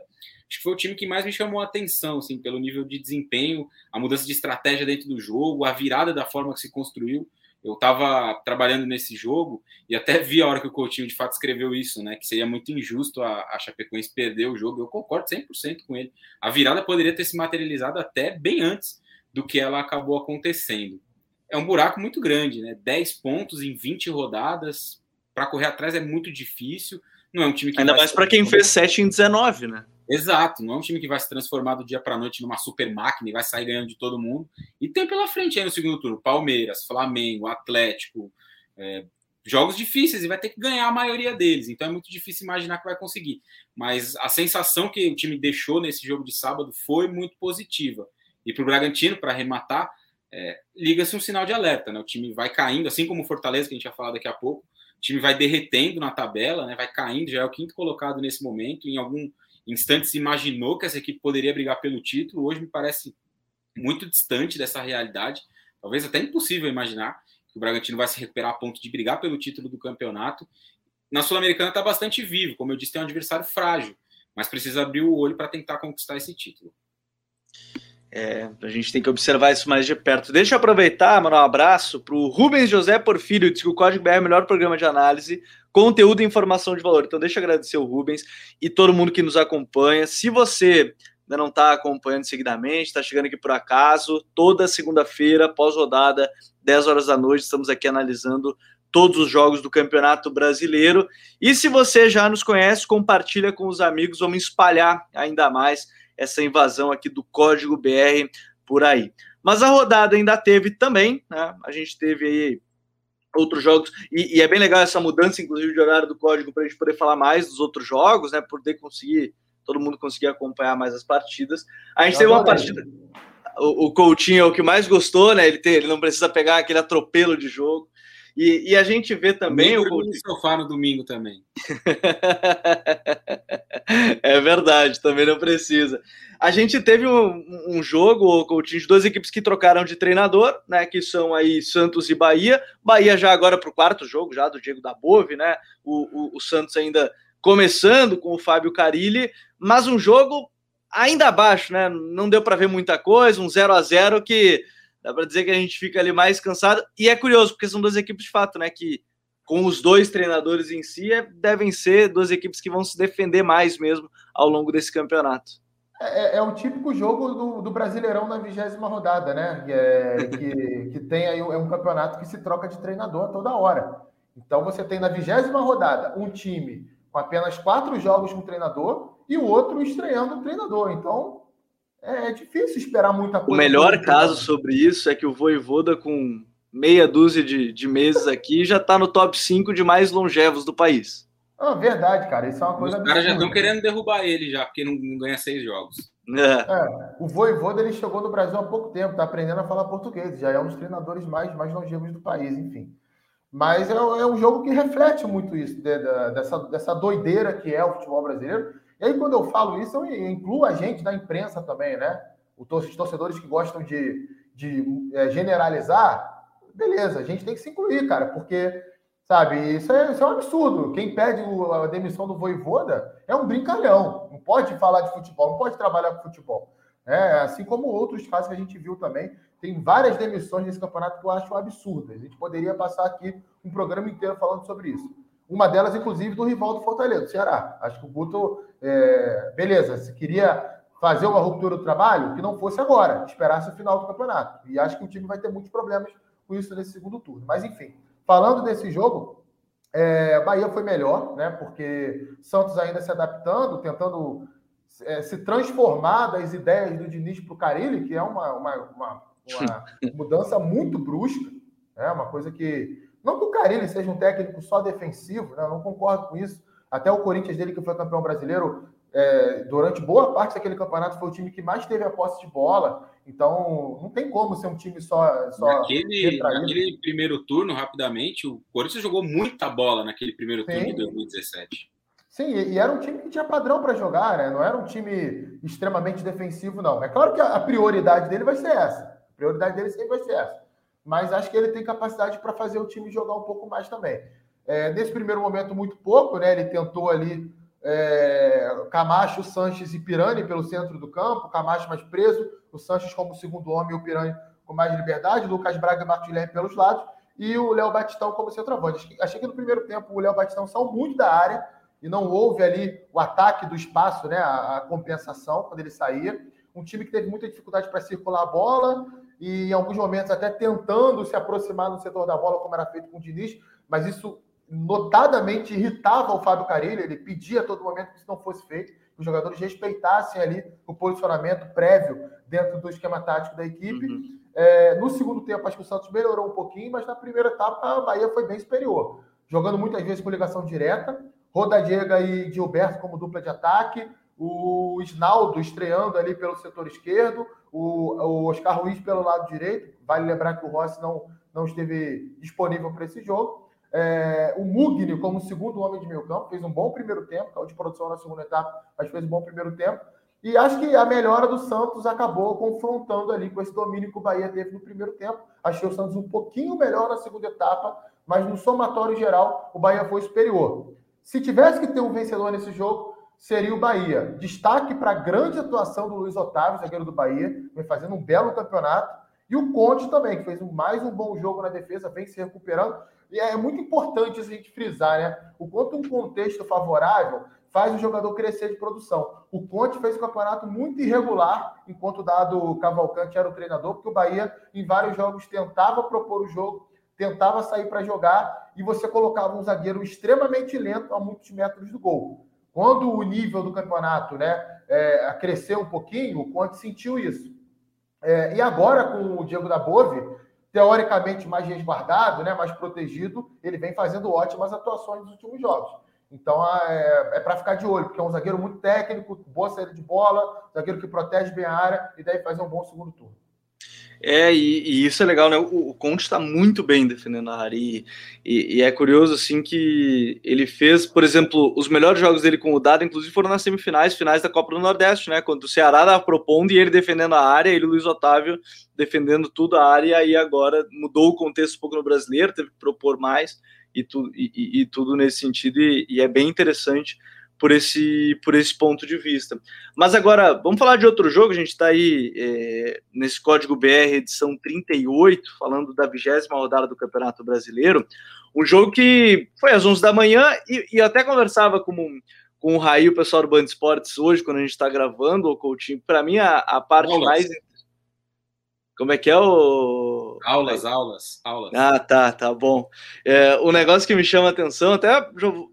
acho que foi o time que mais me chamou a atenção, assim, pelo nível de desempenho, a mudança de estratégia dentro do jogo, a virada da forma que se construiu. Eu estava trabalhando nesse jogo e até vi a hora que o Coutinho de fato escreveu isso, né? Que seria muito injusto a, a Chapecoense perder o jogo. Eu concordo 100% com ele. A virada poderia ter se materializado até bem antes do que ela acabou acontecendo. É um buraco muito grande, né? 10 pontos em 20 rodadas, para correr atrás é muito difícil. Não é um time que. Ainda mais para quem fez 7 em 19, né? Exato, não é um time que vai se transformar do dia para a noite numa super máquina e vai sair ganhando de todo mundo. E tem pela frente aí no segundo turno: Palmeiras, Flamengo, Atlético, é, jogos difíceis e vai ter que ganhar a maioria deles. Então é muito difícil imaginar que vai conseguir. Mas a sensação que o time deixou nesse jogo de sábado foi muito positiva. E para o Bragantino, para arrematar, é, liga-se um sinal de alerta. Né? O time vai caindo, assim como o Fortaleza, que a gente vai falar daqui a pouco. O time vai derretendo na tabela, né? vai caindo, já é o quinto colocado nesse momento. Em algum instante se imaginou que essa equipe poderia brigar pelo título. Hoje me parece muito distante dessa realidade. Talvez até impossível imaginar que o Bragantino vai se recuperar a ponto de brigar pelo título do campeonato. Na Sul-Americana está bastante vivo, como eu disse, tem um adversário frágil, mas precisa abrir o olho para tentar conquistar esse título. É, a gente tem que observar isso mais de perto. Deixa eu aproveitar, mandar um abraço para o Rubens José Porfírio, diz que o Código BR é o melhor programa de análise, conteúdo e informação de valor. Então, deixa eu agradecer o Rubens e todo mundo que nos acompanha. Se você ainda não está acompanhando seguidamente, está chegando aqui por acaso, toda segunda-feira, pós-rodada, 10 horas da noite, estamos aqui analisando todos os jogos do Campeonato Brasileiro. E se você já nos conhece, compartilha com os amigos, vamos espalhar ainda mais essa invasão aqui do código BR por aí. Mas a rodada ainda teve também, né? A gente teve aí outros jogos, e, e é bem legal essa mudança, inclusive, de horário do código, para a gente poder falar mais dos outros jogos, né? Poder conseguir, todo mundo conseguir acompanhar mais as partidas. A gente Eu teve uma partida. O, o Coutinho é o que mais gostou, né? Ele, tem, ele não precisa pegar aquele atropelo de jogo. E, e, a gente vê também. o Coutinho... sofá no domingo também. é verdade, também não precisa. A gente teve um, um jogo, Coutinho, de duas equipes que trocaram de treinador, né? Que são aí Santos e Bahia. Bahia já agora para o quarto jogo, já do Diego da Bove, né? O, o, o Santos ainda começando com o Fábio Carilli, mas um jogo ainda abaixo, né? Não deu para ver muita coisa, um 0 a 0 que dá para dizer que a gente fica ali mais cansado. E é curioso, porque são duas equipes de fato, né? Que com os dois treinadores em si, é, devem ser duas equipes que vão se defender mais mesmo ao longo desse campeonato. É, é, é o típico jogo do, do Brasileirão na vigésima rodada, né? Que, é, que, que, tem aí é um campeonato que se troca de treinador toda hora. Então você tem na vigésima rodada um time com apenas quatro jogos com treinador e o outro estreando o treinador. Então é, é difícil esperar muita coisa. O melhor caso sobre isso é que o Voivoda, com meia dúzia de, de meses aqui, já está no top 5 de mais longevos do país. Ah, verdade, cara. Isso é uma coisa. Os caras já estão querendo derrubar ele já, porque não, não ganha seis jogos. É. É, o Voivoda ele chegou no Brasil há pouco tempo, está aprendendo a falar português, já é um dos treinadores mais, mais longevos do país, enfim. Mas é, é um jogo que reflete muito isso, de, de, dessa, dessa doideira que é o futebol brasileiro. E aí, quando eu falo isso, eu incluo a gente da imprensa também, né? Os torcedores que gostam de, de é, generalizar, beleza, a gente tem que se incluir, cara, porque, sabe, isso é, isso é um absurdo. Quem pede a demissão do Voivoda é um brincalhão. Não pode falar de futebol, não pode trabalhar com futebol. É, assim como outros casos que a gente viu também. Tem várias demissões nesse campeonato que eu acho absurdas. A gente poderia passar aqui um programa inteiro falando sobre isso. Uma delas, inclusive, do rival do Fortaleza, do Ceará. Acho que o Guto, é, beleza, se queria fazer uma ruptura do trabalho, que não fosse agora, esperasse o final do campeonato. E acho que o time vai ter muitos problemas com isso nesse segundo turno. Mas, enfim, falando desse jogo, é, Bahia foi melhor, né? Porque Santos ainda se adaptando, tentando é, se transformar das ideias do Diniz para o Carilli, que é uma, uma, uma, uma mudança muito brusca. É uma coisa que. Não que o Carilli seja um técnico só defensivo, né? Eu não concordo com isso. Até o Corinthians dele, que foi campeão brasileiro, é, durante boa parte daquele campeonato, foi o time que mais teve a posse de bola. Então, não tem como ser um time só. só naquele, naquele primeiro turno, rapidamente, o Corinthians jogou muita bola naquele primeiro Sim. turno de 2017. Sim, e era um time que tinha padrão para jogar, né? Não era um time extremamente defensivo, não. É claro que a prioridade dele vai ser essa. A prioridade dele sempre vai ser essa. Mas acho que ele tem capacidade para fazer o time jogar um pouco mais também. É, nesse primeiro momento, muito pouco, né? Ele tentou ali é, Camacho, Sanches e Pirani pelo centro do campo, Camacho mais preso, o Sanches como segundo homem e o Pirani com mais liberdade, Lucas Braga e Marcos Guilherme pelos lados, e o Léo Batistão como centroavante. Achei que no primeiro tempo o Léo Batistão saiu muito da área, e não houve ali o ataque do espaço, né, a, a compensação quando ele saía. Um time que teve muita dificuldade para circular a bola e em alguns momentos até tentando se aproximar no setor da bola, como era feito com o Diniz, mas isso notadamente irritava o Fábio Carilho, ele pedia a todo momento que isso não fosse feito, que os jogadores respeitassem ali o posicionamento prévio dentro do esquema tático da equipe. Uhum. É, no segundo tempo, acho que o Santos melhorou um pouquinho, mas na primeira etapa a Bahia foi bem superior, jogando muitas vezes com ligação direta, Rodadiega e Gilberto como dupla de ataque, o Isnaldo estreando ali pelo setor esquerdo, o, o Oscar Ruiz pelo lado direito. Vale lembrar que o Rossi não, não esteve disponível para esse jogo. É, o Mugni como segundo homem de meio campo, fez um bom primeiro tempo, caiu de produção na segunda etapa, mas fez um bom primeiro tempo. E acho que a melhora do Santos acabou confrontando ali com esse domínio que o Bahia teve no primeiro tempo. Achei o Santos um pouquinho melhor na segunda etapa, mas no somatório geral o Bahia foi superior. Se tivesse que ter um vencedor nesse jogo, seria o Bahia. Destaque para a grande atuação do Luiz Otávio, zagueiro do Bahia, vem fazendo um belo campeonato. E o Conte também, que fez mais um bom jogo na defesa, vem se recuperando. E é muito importante a gente frisar, né? O quanto um contexto favorável faz o jogador crescer de produção. O Conte fez um campeonato muito irregular, enquanto o Dado Cavalcante era o treinador, porque o Bahia, em vários jogos, tentava propor o jogo, tentava sair para jogar e você colocava um zagueiro extremamente lento a muitos metros do gol. Quando o nível do campeonato né, é, cresceu um pouquinho, o Conte sentiu isso. É, e agora, com o Diego da Bove, teoricamente mais resguardado, né, mais protegido, ele vem fazendo ótimas atuações nos últimos jogos. Então é, é para ficar de olho, porque é um zagueiro muito técnico, boa saída de bola, zagueiro que protege bem a área e deve fazer um bom segundo turno. É, e, e, isso é legal, né? O, o Conte está muito bem defendendo a área. E, e, e, é curioso, assim, que ele fez, por exemplo, os melhores jogos dele com o Dado, inclusive, foram nas semifinais, finais da Copa do Nordeste, né? Quando o Ceará estava propondo e ele defendendo a área, ele e o Luiz Otávio defendendo tudo a área, e agora mudou o contexto um pouco no brasileiro, teve que propor mais e, tu, e, tudo nesse sentido, e, é bem interessante por esse, por esse ponto de vista. Mas agora, vamos falar de outro jogo. A gente está aí é, nesse código BR, edição 38, falando da vigésima rodada do Campeonato Brasileiro. Um jogo que foi às 11 da manhã e, e até conversava com, com o Raí, o pessoal do Band Esportes, hoje, quando a gente está gravando, o Coutinho. Para mim, a, a parte mais. Como é que é o Aulas, aulas, aulas. Ah, tá, tá bom. É, o negócio que me chama a atenção, até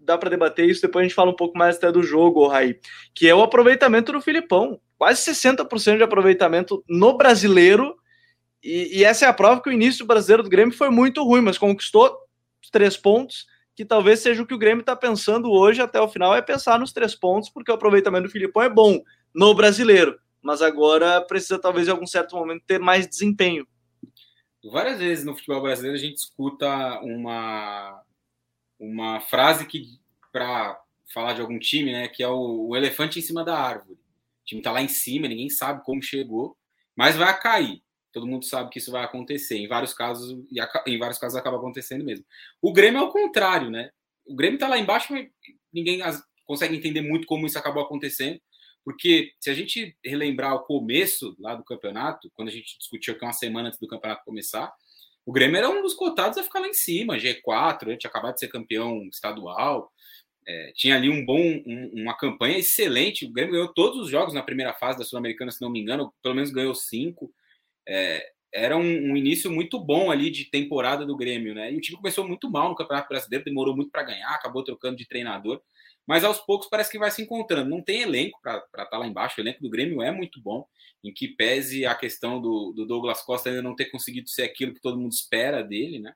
dá para debater isso, depois a gente fala um pouco mais até do jogo, Raí, que é o aproveitamento do Filipão. Quase 60% de aproveitamento no brasileiro. E, e, essa é a prova que o início do brasileiro do Grêmio foi muito ruim, mas conquistou os três pontos, que talvez seja o que o Grêmio está pensando hoje até o final, é pensar nos três pontos, porque o aproveitamento do Filipão é bom no brasileiro. Mas agora precisa, talvez, em algum certo momento, ter mais desempenho. Várias vezes no futebol brasileiro a gente escuta uma, uma frase que para falar de algum time, né, que é o, o, elefante em cima da árvore. O time está lá em cima, ninguém sabe como chegou, mas vai cair. Todo mundo sabe que isso vai acontecer. Em vários casos, em vários casos acaba acontecendo mesmo. O Grêmio é o contrário, né? O Grêmio está lá embaixo, mas ninguém consegue entender muito como isso acabou acontecendo. Porque se a gente relembrar o começo lá do campeonato, quando a gente discutiu que uma semana antes do campeonato começar, o Grêmio era um dos cotados a ficar lá em cima, G4, né? tinha acabado de ser campeão estadual, é, tinha ali um bom, um, uma campanha excelente. O Grêmio ganhou todos os jogos na primeira fase da Sul-Americana, se não me engano, pelo menos ganhou cinco. É, era um, um, início muito bom ali de temporada do Grêmio, né? E o time começou muito mal no Campeonato Brasileiro, demorou muito para ganhar, acabou trocando de treinador mas aos poucos parece que vai se encontrando. Não tem elenco para estar tá lá embaixo, o elenco do Grêmio é muito bom, em que pese a questão do, do Douglas Costa ainda não ter conseguido ser aquilo que todo mundo espera dele, né?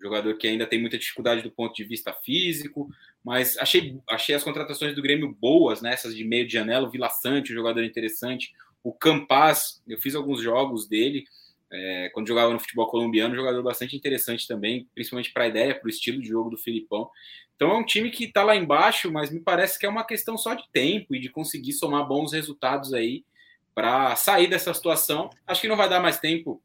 Jogador que ainda tem muita dificuldade do ponto de vista físico, mas achei, achei as contratações do Grêmio boas, né? Essas de meio de janela, o Vila Sante, um jogador interessante, o Campaz, eu fiz alguns jogos dele, é, quando jogava no futebol colombiano, um jogador bastante interessante também, principalmente para a ideia, para o estilo de jogo do Filipão. Então é um time que está lá embaixo, mas me parece que é uma questão só de tempo e de conseguir somar bons resultados aí para sair dessa situação. Acho que não vai dar mais tempo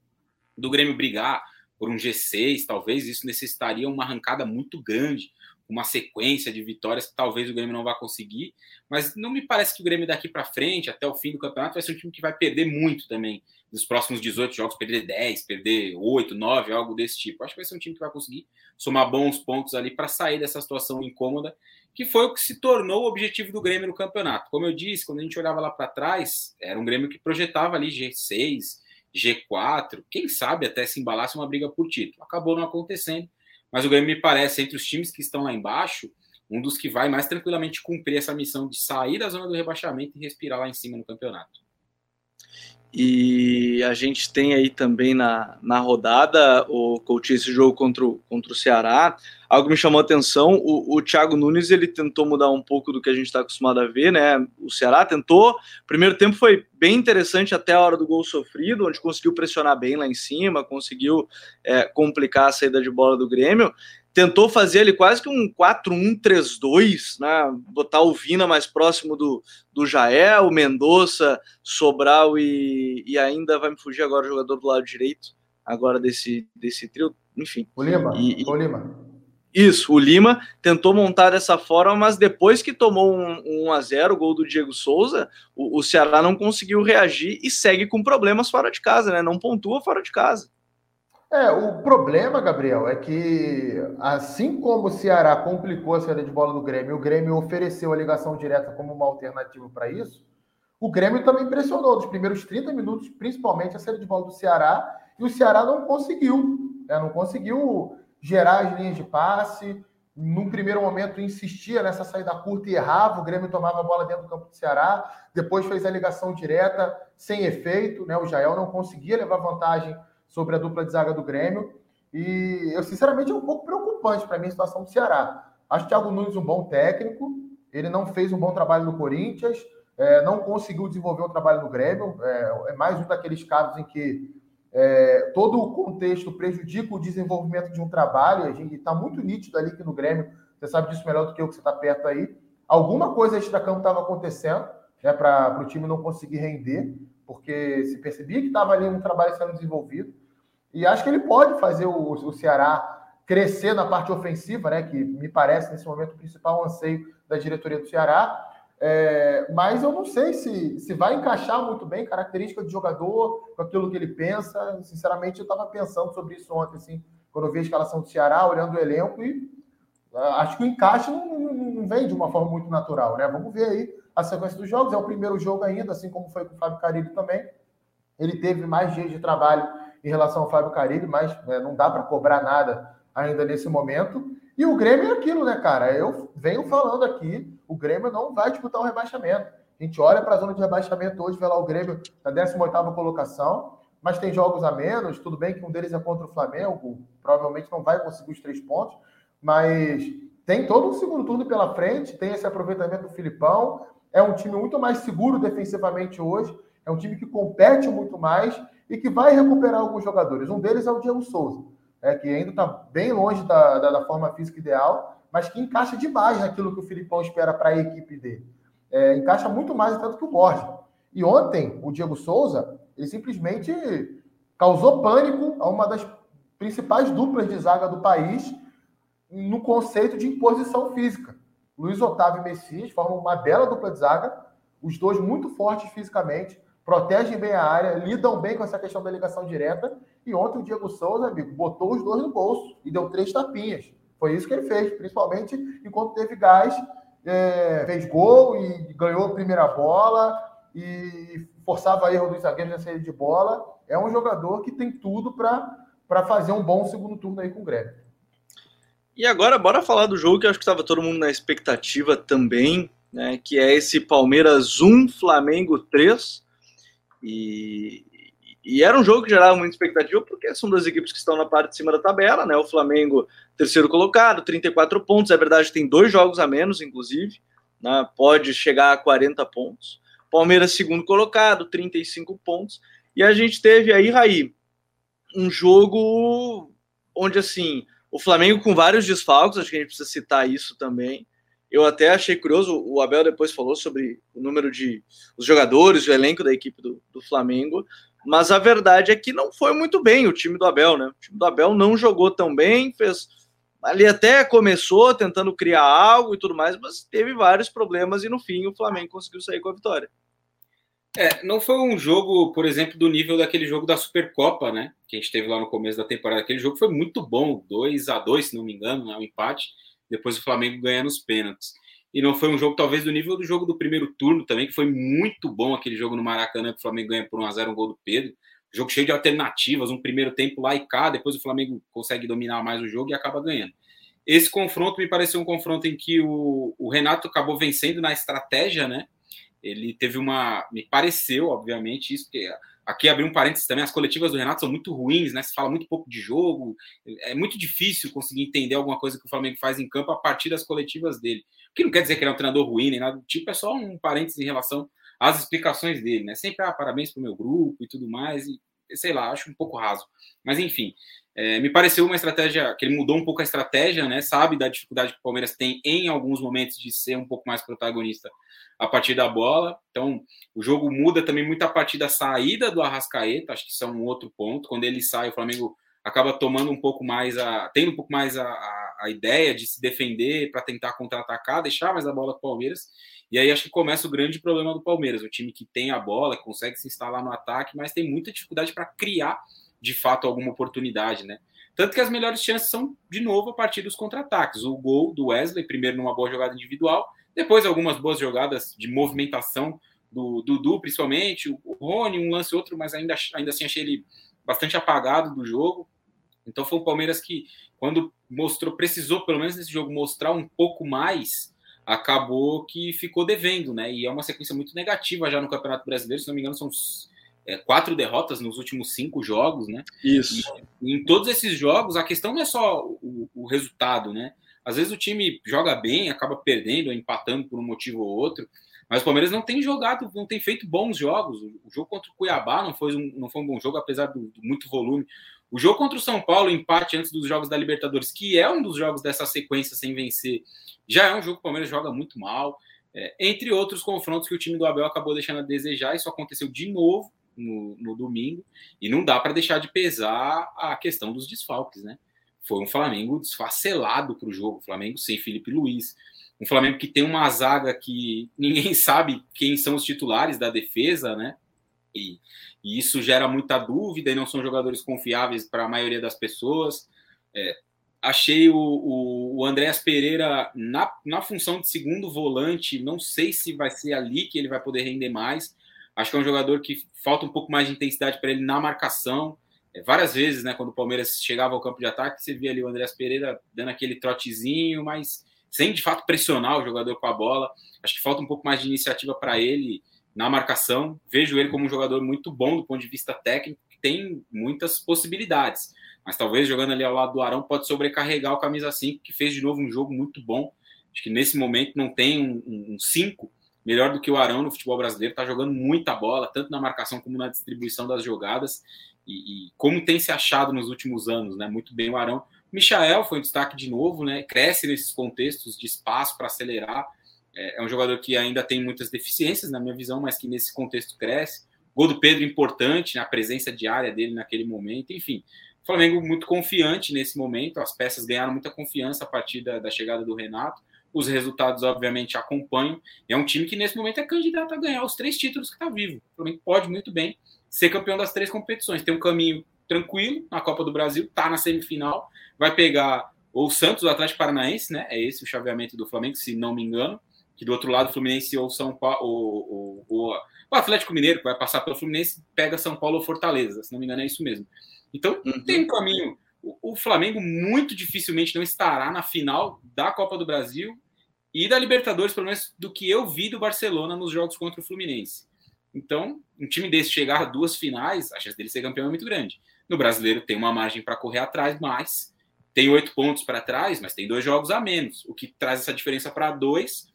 do Grêmio brigar por um G6, talvez isso necessitaria uma arrancada muito grande, uma sequência de vitórias que talvez o Grêmio não vá conseguir, mas não me parece que o Grêmio daqui para frente, até o fim do campeonato, vai ser um time que vai perder muito também nos próximos 18 jogos, perder 10, perder 8, 9, algo desse tipo. Acho que vai ser um time que vai conseguir somar bons pontos ali para sair dessa situação incômoda, que foi o que se tornou o objetivo do Grêmio no campeonato. Como eu disse, quando a gente olhava lá para trás, era um Grêmio que projetava ali G6, G4, quem sabe até se embalasse uma briga por título. Acabou não acontecendo, mas o Grêmio me parece, entre os times que estão lá embaixo, um dos que vai mais tranquilamente cumprir essa missão de sair da zona do rebaixamento e respirar lá em cima no campeonato. E a gente tem aí também na, na rodada o coach esse jogo contra o, contra o Ceará. Algo me chamou a atenção, o, o Thiago Nunes ele tentou mudar um pouco do que a gente está acostumado a ver, né? O Ceará tentou. Primeiro tempo foi bem interessante até a hora do gol sofrido, onde conseguiu pressionar bem lá em cima, conseguiu é, complicar a saída de bola do Grêmio tentou fazer ali quase que um 4-1-3-2, né? botar o Vina mais próximo do, do Jael, o Mendonça, Sobral e, e ainda vai me fugir agora o jogador do lado direito, agora desse, desse trio, enfim. O Lima, e, o Lima. Isso, o Lima tentou montar dessa forma, mas depois que tomou um, um 1 a 0 o gol do Diego Souza, o, o Ceará não conseguiu reagir e segue com problemas fora de casa, né? Não pontua fora de casa. É, o problema, Gabriel, é que assim como o Ceará complicou a saída de bola do Grêmio, o Grêmio ofereceu a ligação direta como uma alternativa para isso, o Grêmio também pressionou nos primeiros 30 minutos, principalmente a saída de bola do Ceará, e o Ceará não conseguiu, né? não conseguiu gerar as linhas de passe. Num primeiro momento insistia nessa saída curta e errava, o Grêmio tomava a bola dentro do campo do Ceará, depois fez a ligação direta sem efeito, né? O Jael não conseguia levar vantagem sobre a dupla de zaga do Grêmio. E eu, sinceramente, é um pouco preocupante para mim a situação do Ceará. Acho o Thiago Nunes um bom técnico, ele não fez um bom trabalho no Corinthians, é, não conseguiu desenvolver um trabalho no Grêmio. É, é mais um daqueles casos em que é, todo o contexto prejudica o desenvolvimento de um trabalho. A gente está muito nítido ali que no Grêmio, você sabe disso melhor do que eu que você está perto aí. Alguma coisa extra-campo estava acontecendo né, para o time não conseguir render, porque se percebia que estava ali um trabalho sendo desenvolvido. E acho que ele pode fazer o, o Ceará crescer na parte ofensiva, né? Que me parece nesse momento o principal anseio da diretoria do Ceará. É, mas eu não sei se, se vai encaixar muito bem característica de jogador, com aquilo que ele pensa. Sinceramente, eu estava pensando sobre isso ontem, assim, quando eu vi a escalação do Ceará, olhando o elenco, e uh, acho que o encaixe não, não, não, vem de uma forma muito natural, né? Vamos ver aí a sequência dos jogos. É o primeiro jogo ainda, assim como foi com o Fábio Carilli também. Ele teve mais dias de trabalho em relação ao Fábio Carilli, mas né, não dá para cobrar nada ainda nesse momento. E o Grêmio é aquilo, né, cara? Eu venho falando aqui, o Grêmio não vai disputar o um rebaixamento. A gente olha para a zona de rebaixamento hoje, vê lá o Grêmio na 18ª colocação, mas tem jogos a menos, tudo bem que um deles é contra o Flamengo, provavelmente não vai conseguir os três pontos, mas tem todo um segundo turno pela frente, tem esse aproveitamento do Filipão, é um time muito mais seguro defensivamente hoje, é um time que compete muito mais e que vai recuperar alguns jogadores. Um deles é o Diego Souza, é, que ainda está bem longe da, da, da, forma física ideal, mas que encaixa demais naquilo que o Filipão espera para a equipe dele. É, encaixa muito mais tanto que o Borges. E ontem, o Diego Souza, ele simplesmente causou pânico a uma das principais duplas de zaga do país no conceito de imposição física. Luiz Otávio e Messias formam uma bela dupla de zaga, os dois muito fortes fisicamente, protegem bem a área, lidam bem com essa questão da ligação direta. E ontem o Diego Souza, amigo, botou os dois no bolso e deu três tapinhas. Foi isso que ele fez, principalmente enquanto teve gás, é, fez gol e ganhou a primeira bola e forçava erro dos zagueiros na saída de bola. É um jogador que tem tudo para fazer um bom segundo turno aí com o Grêmio. E agora, bora falar do jogo que acho que estava todo mundo na expectativa também, né? Que é esse Palmeiras 1, Flamengo 3. E, e era um jogo que gerava muita expectativa, porque são duas equipes que estão na parte de cima da tabela, né? O Flamengo, terceiro colocado, 34 pontos. É verdade, tem dois jogos a menos, inclusive, né? pode chegar a 40 pontos. Palmeiras, segundo colocado, 35 pontos. E a gente teve aí, Raí, um jogo onde, assim, o Flamengo com vários desfalques, acho que a gente precisa citar isso também. Eu até achei curioso, o Abel depois falou sobre o número de os jogadores, o elenco da equipe do, do Flamengo, mas a verdade é que não foi muito bem o time do Abel, né? O time do Abel não jogou tão bem, fez ali até começou tentando criar algo e tudo mais, mas teve vários problemas e no fim o Flamengo conseguiu sair com a vitória. É, não foi um jogo, por exemplo, do nível daquele jogo da Supercopa, né? Que a gente teve lá no começo da temporada. Aquele jogo foi muito bom, 2 a 2 se não me engano, né? um empate. Depois o Flamengo ganha nos pênaltis. E não foi um jogo, talvez, do nível do jogo do primeiro turno também, que foi muito bom aquele jogo no Maracanã, que o Flamengo ganha por 1x0 um gol do Pedro. Jogo cheio de alternativas, um primeiro tempo lá e cá, depois o Flamengo consegue dominar mais o jogo e acaba ganhando. Esse confronto me pareceu um confronto em que o, o Renato acabou vencendo na estratégia, né? Ele teve uma. Me pareceu, obviamente, isso, porque aqui abrir um parênteses também, as coletivas do Renato são muito ruins, né? Se fala muito pouco de jogo, é muito difícil conseguir entender alguma coisa que o Flamengo faz em campo a partir das coletivas dele. O que não quer dizer que ele é um treinador ruim, nem nada do tipo, é só um parênteses em relação às explicações dele, né? Sempre, ah, parabéns pro meu grupo e tudo mais, e sei lá, acho um pouco raso. Mas enfim, é, me pareceu uma estratégia que ele mudou um pouco a estratégia, né? Sabe da dificuldade que o Palmeiras tem em alguns momentos de ser um pouco mais protagonista a partir da bola. Então, o jogo muda também muito a partir da saída do Arrascaeta, acho que isso é um outro ponto. Quando ele sai, o Flamengo acaba tomando um pouco mais a. tendo um pouco mais a, a, a ideia de se defender para tentar contra-atacar, deixar mais a bola com o Palmeiras. E aí acho que começa o grande problema do Palmeiras, o time que tem a bola, consegue se instalar no ataque, mas tem muita dificuldade para criar de fato alguma oportunidade, né? Tanto que as melhores chances são, de novo, a partir dos contra-ataques. O gol do Wesley, primeiro numa boa jogada individual, depois algumas boas jogadas de movimentação do Dudu, principalmente, o Rony, um lance outro, mas ainda, ainda assim achei ele bastante apagado do jogo. Então foi o Palmeiras que, quando mostrou, precisou, pelo menos nesse jogo, mostrar um pouco mais, acabou que ficou devendo, né? E é uma sequência muito negativa já no Campeonato Brasileiro, se não me engano, são é, quatro derrotas nos últimos cinco jogos, né? Isso. E, em todos esses jogos, a questão não é só o, o, resultado, né? Às vezes o time joga bem, acaba perdendo ou empatando por um motivo ou outro, mas o Palmeiras não tem jogado, não tem feito bons jogos. O jogo contra o Cuiabá não foi um, não foi um bom jogo, apesar do, do muito volume. O jogo contra o São Paulo, empate antes dos jogos da Libertadores, que é um dos jogos dessa sequência sem vencer, já é um jogo que o Palmeiras joga muito mal. É, entre outros confrontos que o time do Abel acabou deixando a desejar, isso aconteceu de novo no, no domingo, e não dá para deixar de pesar a questão dos desfalques, né? Foi um Flamengo desfacelado para o jogo, Flamengo sem Felipe Luiz, um Flamengo que tem uma zaga que ninguém sabe quem são os titulares da defesa, né? E, e isso gera muita dúvida e não são jogadores confiáveis para a maioria das pessoas. É, achei o, o, o Andréas Pereira na, na função de segundo volante, não sei se vai ser ali que ele vai poder render mais. Acho que é um jogador que falta um pouco mais de intensidade para ele na marcação. É, várias vezes, né, quando o Palmeiras chegava ao campo de ataque, você via ali o Andréas Pereira dando aquele trotezinho, mas sem de fato pressionar o jogador com a bola. Acho que falta um pouco mais de iniciativa para ele na marcação. Vejo ele como um jogador muito bom do ponto de vista técnico, que tem muitas possibilidades. Mas talvez jogando ali ao lado do Arão pode sobrecarregar o camisa 5, que fez de novo um jogo muito bom. Acho que nesse momento não tem um 5 um, melhor do que o Arão no futebol brasileiro, está jogando muita bola, tanto na marcação como na distribuição das jogadas, e, e, como tem se achado nos últimos anos, né? Muito bem o Arão. Michael foi um destaque de novo, né? Cresce nesses contextos de espaço para acelerar. É, é, um jogador que ainda tem muitas deficiências, na minha visão, mas que nesse contexto cresce. Gol do Pedro importante, a presença diária dele naquele momento, enfim. O Flamengo muito confiante nesse momento, as peças ganharam muita confiança a partir da, da chegada do Renato os resultados, obviamente, acompanham. É um time que, nesse momento, é candidato a ganhar os três títulos que está vivo. O Flamengo pode muito bem ser campeão das três competições. Tem um caminho tranquilo na Copa do Brasil, está na semifinal, vai pegar ou o Santos, o Atlético Paranaense, né? É esse o chaveamento do Flamengo, se não me engano. Que do outro lado, o Fluminense ou São Paulo, ou, ou, o Atlético Mineiro, que vai passar pelo Fluminense, pega São Paulo ou Fortaleza, se não me engano, é isso mesmo. Então, uhum. tem um caminho o, o Flamengo muito dificilmente não estará na final da Copa do Brasil e da Libertadores, pelo menos do que eu vi do Barcelona nos jogos contra o Fluminense. Então, um time desse chegar a duas finais, a chance dele ser campeão é muito grande. No brasileiro tem uma margem para correr atrás, mas tem oito pontos para trás, mas tem dois jogos a menos, o que traz essa diferença para dois,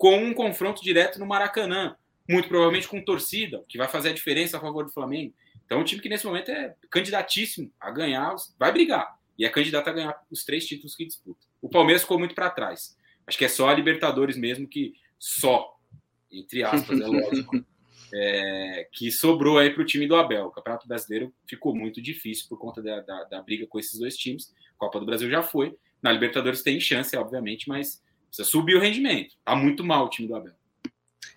com um confronto direto no Maracanã, muito provavelmente com torcida, que vai fazer a diferença a favor do Flamengo. Então, é um time que nesse momento é candidatíssimo a ganhar, vai brigar, e é candidato a ganhar os três títulos que disputa. O Palmeiras ficou muito para trás. Acho que é só a Libertadores mesmo que só, entre aspas, é lógico, é, que sobrou aí para o time do Abel. O Campeonato Brasileiro ficou muito difícil por conta da, da, da, briga com esses dois times. Copa do Brasil já foi. Na Libertadores tem chance, obviamente, mas precisa subir o rendimento. Tá muito mal o time do Abel.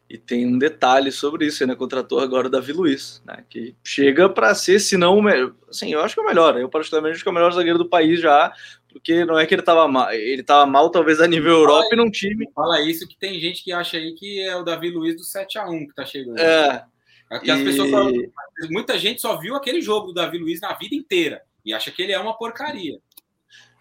E tem um detalhe sobre isso, né? Contratou agora o Davi Luiz, né? Que chega para ser, se não o melhor. Assim, eu acho que é o melhor. Eu, particularmente, acho que é o melhor zagueiro do país já porque não é que ele estava mal, ele estava mal talvez a nível Europa e num time. Fala isso que tem gente que acha aí que é o Davi Luiz do 7 a 1 que está chegando. É. é que e... as pessoas falam, muita gente só viu aquele jogo do Davi Luiz na vida inteira e acha que ele é uma porcaria.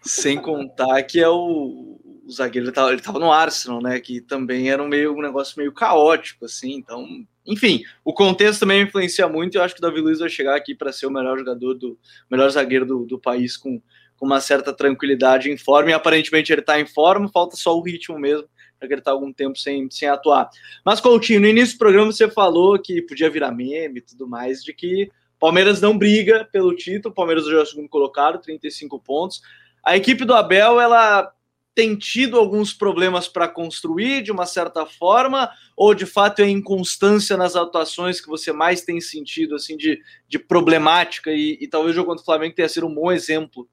Sem contar que é o, o zagueiro, ele estava, ele no Arsenal, né? Que também era um, meio, um negócio meio caótico, assim. Então, enfim, o contexto também influencia muito. E eu acho que o Davi Luiz vai chegar aqui para ser o melhor jogador do melhor zagueiro do, do país com com uma certa tranquilidade em forma, e aparentemente ele está em forma, falta só o ritmo mesmo, para que ele está algum tempo sem, sem atuar. Mas, Coutinho, no início do programa você falou que podia virar meme e tudo mais, de que Palmeiras não briga pelo título, Palmeiras já é o segundo colocado, 35 pontos. A equipe do Abel, ela tem tido alguns problemas para construir de uma certa forma, ou de fato é inconstância nas atuações que você mais tem sentido assim de, de problemática e, e talvez o jogo contra o Flamengo tenha sido um bom exemplo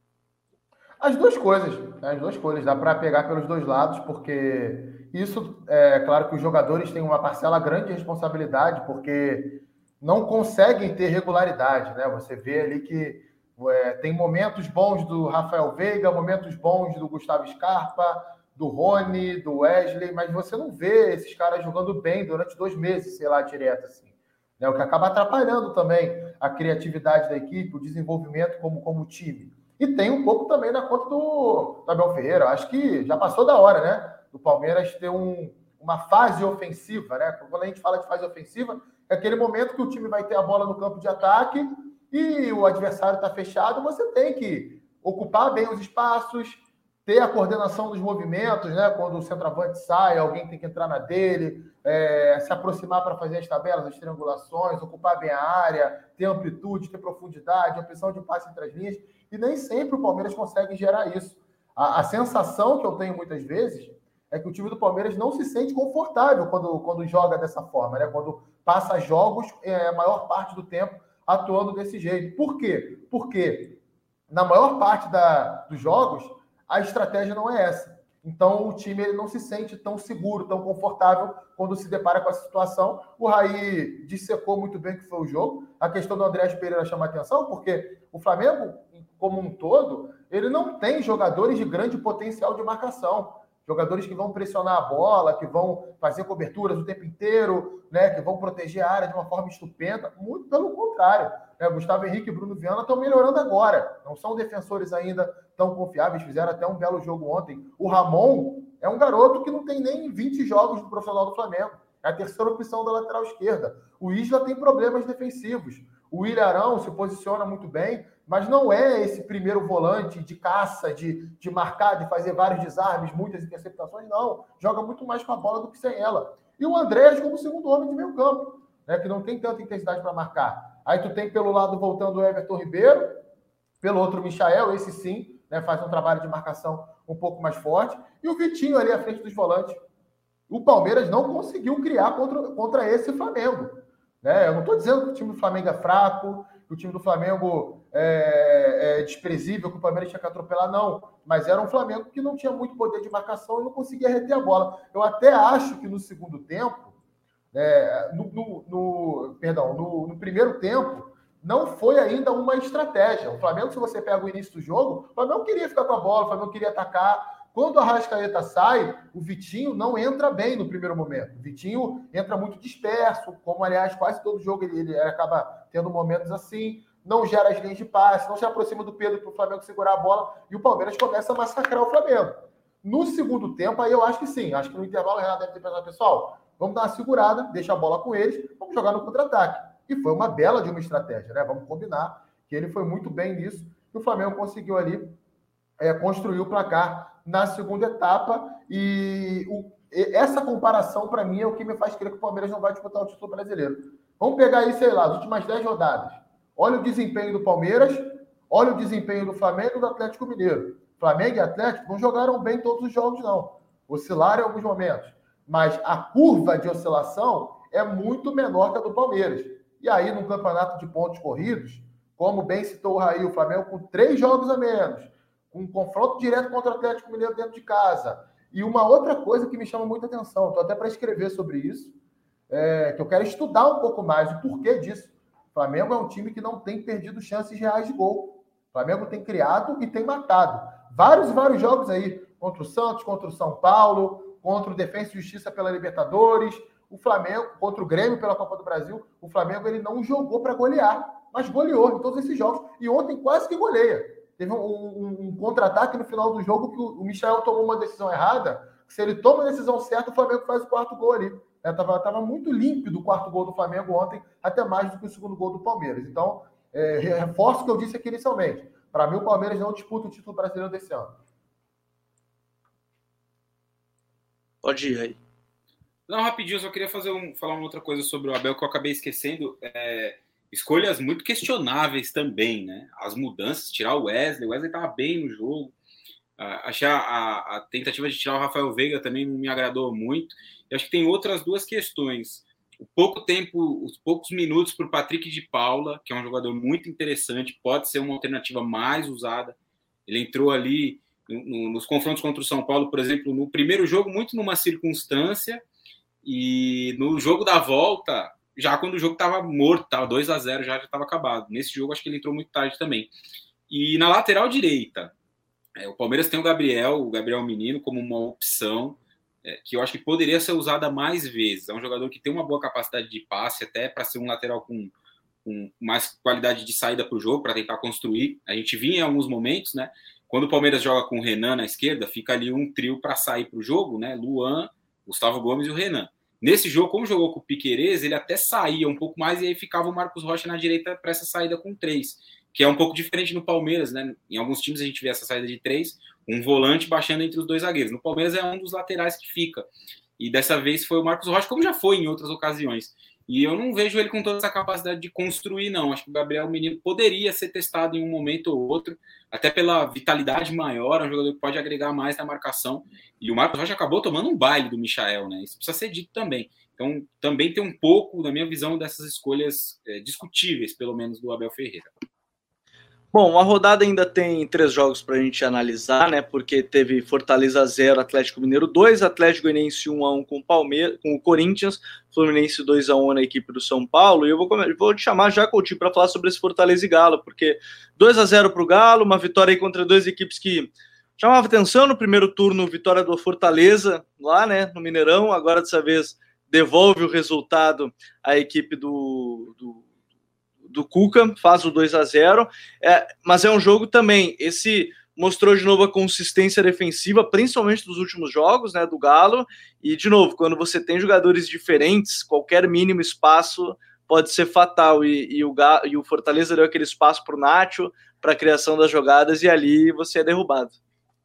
as duas coisas, né? as duas coisas, dá para pegar pelos dois lados, porque isso é claro que os jogadores têm uma parcela grande de responsabilidade, porque não conseguem ter regularidade, né? Você vê ali que é, tem momentos bons do Rafael Veiga, momentos bons do Gustavo Scarpa, do Rony, do Wesley, mas você não vê esses caras jogando bem durante dois meses, sei lá, direto assim. Né? O que acaba atrapalhando também a criatividade da equipe, o desenvolvimento como, como time. E tem um pouco também na conta do, Abel Ferreira. Acho que já passou da hora, né? Do Palmeiras ter um, uma fase ofensiva, né? Quando a gente fala de fase ofensiva, é aquele momento que o time vai ter a bola no campo de ataque e o adversário está fechado, você tem que ocupar bem os espaços, ter a coordenação dos movimentos, né? Quando o centroavante sai, alguém tem que entrar na dele, é, se aproximar para fazer as tabelas, as triangulações, ocupar bem a área, ter amplitude, ter profundidade, opção de passe entre as linhas e nem sempre o Palmeiras consegue gerar isso. A, a, sensação que eu tenho muitas vezes é que o time do Palmeiras não se sente confortável quando, quando joga dessa forma, né? quando passa jogos é, a maior parte do tempo atuando desse jeito. Por quê? Porque na maior parte da, dos jogos a estratégia não é essa. Então o time ele não se sente tão seguro, tão confortável quando se depara com essa situação. O Raí dissecou muito bem que foi o jogo. A questão do André Pereira chama atenção, porque o Flamengo como um todo, ele não tem jogadores de grande potencial de marcação. Jogadores que vão pressionar a bola, que vão fazer coberturas o tempo inteiro, né, que vão proteger a área de uma forma estupenda. Muito pelo contrário. Né? Gustavo Henrique e Bruno Viana estão melhorando agora. Não são defensores ainda tão confiáveis. Fizeram até um belo jogo ontem. O Ramon é um garoto que não tem nem 20 jogos no profissional do Flamengo. É a terceira opção da lateral esquerda. O Isla tem problemas defensivos. O Ilharão se posiciona muito bem, mas não é esse primeiro volante de caça, de, de marcar, de fazer vários desarmes, muitas interceptações, não. Joga muito mais com a bola do que sem ela. E o Andrés como segundo homem de meio campo, né, que não tem tanta intensidade para marcar. Aí tu tem pelo lado voltando o Everton Ribeiro, pelo outro Michael, esse sim, né, faz um trabalho de marcação um pouco mais forte, e o Vitinho ali à frente dos volantes. O Palmeiras não conseguiu criar contra, contra esse Flamengo. Né? Eu não estou dizendo que o time do Flamengo é fraco, que o time do Flamengo é, é desprezível, que o Palmeiras tinha que atropelar, não. Mas era um Flamengo que não tinha muito poder de marcação e não conseguia reter a bola. Eu até acho que no segundo tempo, é, no, no, no, perdão, no, no, primeiro tempo, não foi ainda uma estratégia. O Flamengo, se você pega o início do jogo, o Flamengo queria ficar com a bola, o Flamengo queria atacar, quando a Rascaeta sai, o Vitinho não entra bem no primeiro momento. O Vitinho entra muito disperso, como aliás quase todo jogo ele, ele acaba tendo momentos assim. não gera as linhas de passe, não se aproxima do Pedro para o Flamengo segurar a bola e o Palmeiras começa a massacrar o Flamengo. No segundo tempo, aí eu acho que sim. Acho que no intervalo o Renato deve ter pensado, pessoal, vamos dar uma segurada, deixa a bola com eles, vamos jogar no contra-ataque. E foi uma bela de uma estratégia, né? Vamos combinar que ele foi muito bem nisso e o Flamengo conseguiu ali é, construir o placar na segunda etapa. E o, essa comparação, para mim, é o que me faz crer que o Palmeiras não vai disputar o título brasileiro. Vamos pegar aí, sei lá, as últimas 10 rodadas. Olha o desempenho do Palmeiras, olha o desempenho do Flamengo e do Atlético Mineiro. Flamengo e Atlético não jogaram bem todos os jogos, não. Oscilaram em alguns momentos. Mas a curva de oscilação é muito menor que a do Palmeiras. E aí, no campeonato de pontos corridos, como bem citou o Raí, o Flamengo com três jogos a menos, com um confronto direto contra o Atlético Mineiro dentro de casa. E uma outra coisa que me chama muita atenção, estou até para escrever sobre isso, é, que eu quero estudar um pouco mais o porquê disso. O Flamengo é um time que não tem perdido chances reais de gol. O Flamengo tem criado e tem matado. Vários vários jogos aí, contra o Santos, contra o São Paulo, contra o Defensa e Justiça pela Libertadores, o Flamengo, contra o Grêmio pela Copa do Brasil, o Flamengo ele não jogou para golear, mas goleou em todos esses jogos. E ontem quase que goleia. Teve um, um, um contra-ataque no final do jogo que o, o Michel tomou uma decisão errada. Se ele toma a decisão certa, o Flamengo faz o quarto gol ali. Estava é, tava muito límpido o quarto gol do Flamengo ontem, até mais do que o segundo gol do Palmeiras. Então, é, reforço o que eu disse aqui inicialmente. Para mim, o Palmeiras não disputa o título brasileiro desse ano. Pode ir aí. Não, rapidinho, eu só queria fazer um, falar uma outra coisa sobre o Abel que eu acabei esquecendo. É, escolhas muito questionáveis também, né? As mudanças, tirar o Wesley, o Wesley estava bem no jogo. Uh, achei a, a, a, tentativa de tirar o Rafael Veiga também não me agradou muito. Acho que tem outras duas questões. O pouco tempo, os poucos minutos para o Patrick de Paula, que é um jogador muito interessante, pode ser uma alternativa mais usada. Ele entrou ali no, nos confrontos contra o São Paulo, por exemplo, no primeiro jogo, muito numa circunstância, e no jogo da volta, já quando o jogo estava morto, tava 2 a 0 já estava acabado. Nesse jogo, acho que ele entrou muito tarde também. E na lateral direita, é, o Palmeiras tem o Gabriel, o Gabriel Menino, como uma opção é, que eu acho que poderia ser usada mais vezes. É um jogador que tem uma boa capacidade de passe, até para ser um lateral com, com mais qualidade de saída para o jogo, para tentar construir. A gente vinha em alguns momentos, né? Quando o Palmeiras joga com o Renan na esquerda, fica ali um trio para sair para o jogo, né? Luan, Gustavo Gomes e o Renan. Nesse jogo, como jogou com o Piquerez, ele até saía um pouco mais e aí ficava o Marcos Rocha na direita para essa saída com três, que é um pouco diferente no Palmeiras, né? Em alguns times a gente vê essa saída de três, um volante baixando entre os dois zagueiros. No Palmeiras é um dos laterais que fica. E dessa vez foi o Marcos Rocha, como já foi em outras ocasiões. E eu não vejo ele com toda essa capacidade de construir, não. Acho que o Gabriel Menino poderia ser testado em um momento ou outro, até pela vitalidade maior, é um jogador que pode agregar mais na marcação. E o Marcos Rocha acabou tomando um baile do Michael, né? Isso precisa ser dito também. Então, também tem um pouco, na minha visão, dessas escolhas é, discutíveis, pelo menos, do Abel Ferreira. Bom, a rodada ainda tem três jogos para a gente analisar, né? Porque teve Fortaleza 0, Atlético Mineiro 2, Atlético Goianiense 1 a 1 com o Palmeiras, com o Corinthians, Fluminense 2 a 1 na equipe do São Paulo. E eu vou, vou te chamar já Coutinho para falar sobre esse Fortaleza e Galo, porque 2 a 0 para o Galo, uma vitória aí contra duas equipes que chamava atenção no primeiro turno, vitória do Fortaleza lá, né, no Mineirão. Agora dessa vez devolve o resultado à equipe do, do do Cuca, faz o 2 a 0 é, mas é um jogo também. Esse mostrou de novo a consistência defensiva, principalmente dos últimos jogos, né, do Galo. E de novo, quando você tem jogadores diferentes, qualquer mínimo espaço pode ser fatal. E, e o, Galo, e o Fortaleza deu aquele espaço para o Nacho, para a criação das jogadas, e ali você é derrubado.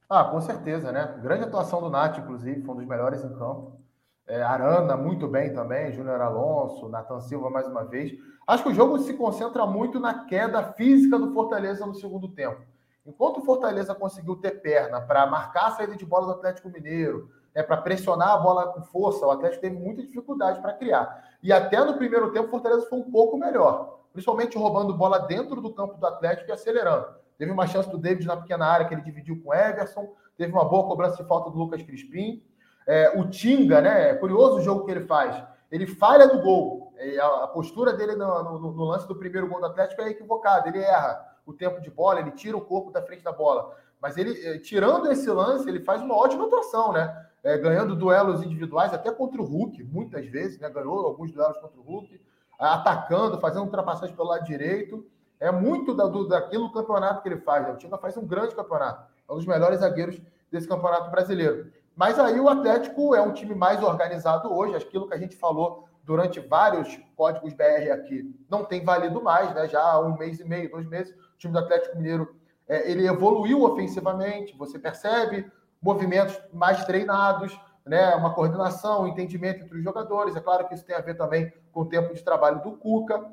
Ah, com certeza, né? Grande atuação do Nacho, inclusive, foi um dos melhores em campo. É, Arana, muito bem também, Júnior Alonso, Nathan Silva mais uma vez. Acho que o jogo se concentra muito na queda física do Fortaleza no segundo tempo. Enquanto o Fortaleza conseguiu ter perna para marcar a saída de bola do Atlético Mineiro, é para pressionar a bola com força, o Atlético teve muita dificuldade para criar. E até no primeiro tempo, o Fortaleza foi um pouco melhor, principalmente roubando bola dentro do campo do Atlético e acelerando. Teve uma chance do David na pequena área que ele dividiu com o Everson, teve uma boa cobrança de falta do Lucas Crispim. É, o Tinga, né? É curioso o jogo que ele faz. Ele falha do gol, a postura dele no, no, no, lance do primeiro gol do Atlético é equivocada. Ele erra o tempo de bola, ele tira o corpo da frente da bola. Mas ele, eh, tirando esse lance, ele faz uma ótima atuação, né? É, ganhando duelos individuais, até contra o Hulk, muitas vezes, né? Ganhou alguns duelos contra o Hulk, atacando, fazendo ultrapassagem pelo lado direito. É muito da, do, daquilo campeonato que ele faz. Né? O Tinga faz um grande campeonato. É um dos melhores zagueiros desse campeonato brasileiro. Mas aí o Atlético é um time mais organizado hoje, aquilo que a gente falou durante vários códigos BR aqui não tem valido mais, né? Já há um mês e meio, dois meses, o time do Atlético Mineiro é, ele evoluiu ofensivamente, você percebe movimentos mais treinados, né? Uma coordenação, um entendimento entre os jogadores. É claro que isso tem a ver também com o tempo de trabalho do Cuca,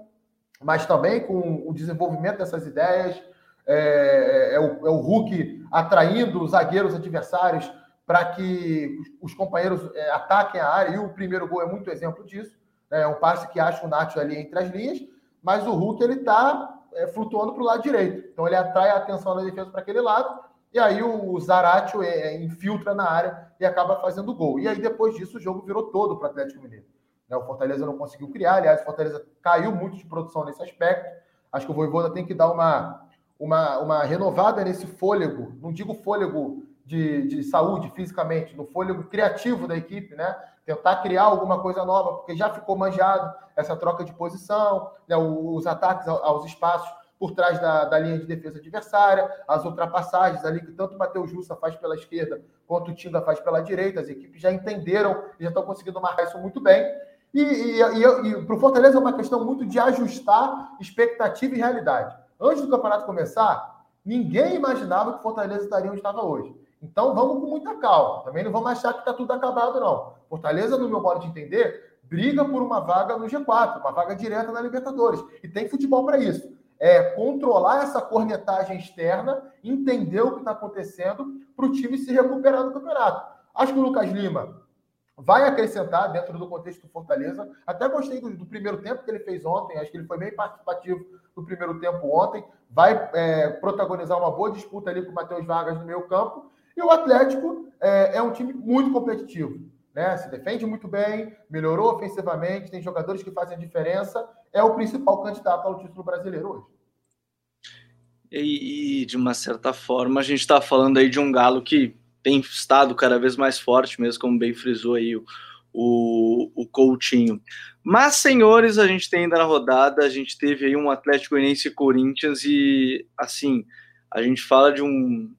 mas também com o desenvolvimento dessas ideias. É, é, é o, é o Hulk atraindo os zagueiros adversários para que os companheiros é, ataquem a área, e o primeiro gol é muito exemplo disso. Né? É um passe que acha o Nacho ali entre as linhas, mas o Hulk ele está é, flutuando para o lado direito. Então ele atrai a atenção da defesa para aquele lado, e aí o Zaratio é, infiltra na área e acaba fazendo gol. E aí depois disso o jogo virou todo para o Atlético Mineiro. Né? O Fortaleza não conseguiu criar, aliás, o Fortaleza caiu muito de produção nesse aspecto. Acho que o Voivoda tem que dar uma, uma, uma renovada nesse fôlego, não digo fôlego de, de saúde fisicamente, no fôlego criativo da equipe, né? Tentar criar alguma coisa nova, porque já ficou manjado essa troca de posição, né? os ataques aos espaços por trás da, da, linha de defesa adversária, as ultrapassagens ali que tanto o Matheus Jussa faz pela esquerda quanto o Tinga faz pela direita, as equipes já entenderam e já estão conseguindo marcar isso muito bem. E, e, e, e para o Fortaleza é uma questão muito de ajustar expectativa e realidade. Antes do campeonato começar, ninguém imaginava que o Fortaleza estaria onde estava hoje. Então vamos com muita calma. Também não vamos achar que está tudo acabado, não. Fortaleza, no meu modo de entender, briga por uma vaga no G4, uma vaga direta na Libertadores. E tem futebol para isso. É controlar essa cornetagem externa, entender o que está acontecendo para o time se recuperar do campeonato. Acho que o Lucas Lima vai acrescentar dentro do contexto do Fortaleza. Até gostei do, do, primeiro tempo que ele fez ontem, acho que ele foi bem participativo no primeiro tempo ontem. Vai é, protagonizar uma boa disputa ali com o Matheus Vargas no meio campo. E o Atlético é, é um time muito competitivo. Né? Se defende muito bem, melhorou ofensivamente, tem jogadores que fazem a diferença, é o principal candidato ao título brasileiro hoje. E, e de uma certa forma, a gente está falando aí de um galo que tem estado cada vez mais forte, mesmo como bem frisou aí o, o, o Coutinho. Mas, senhores, a gente tem ainda na rodada, a gente teve aí um Atlético Goianiense e Corinthians e, assim, a gente fala de um,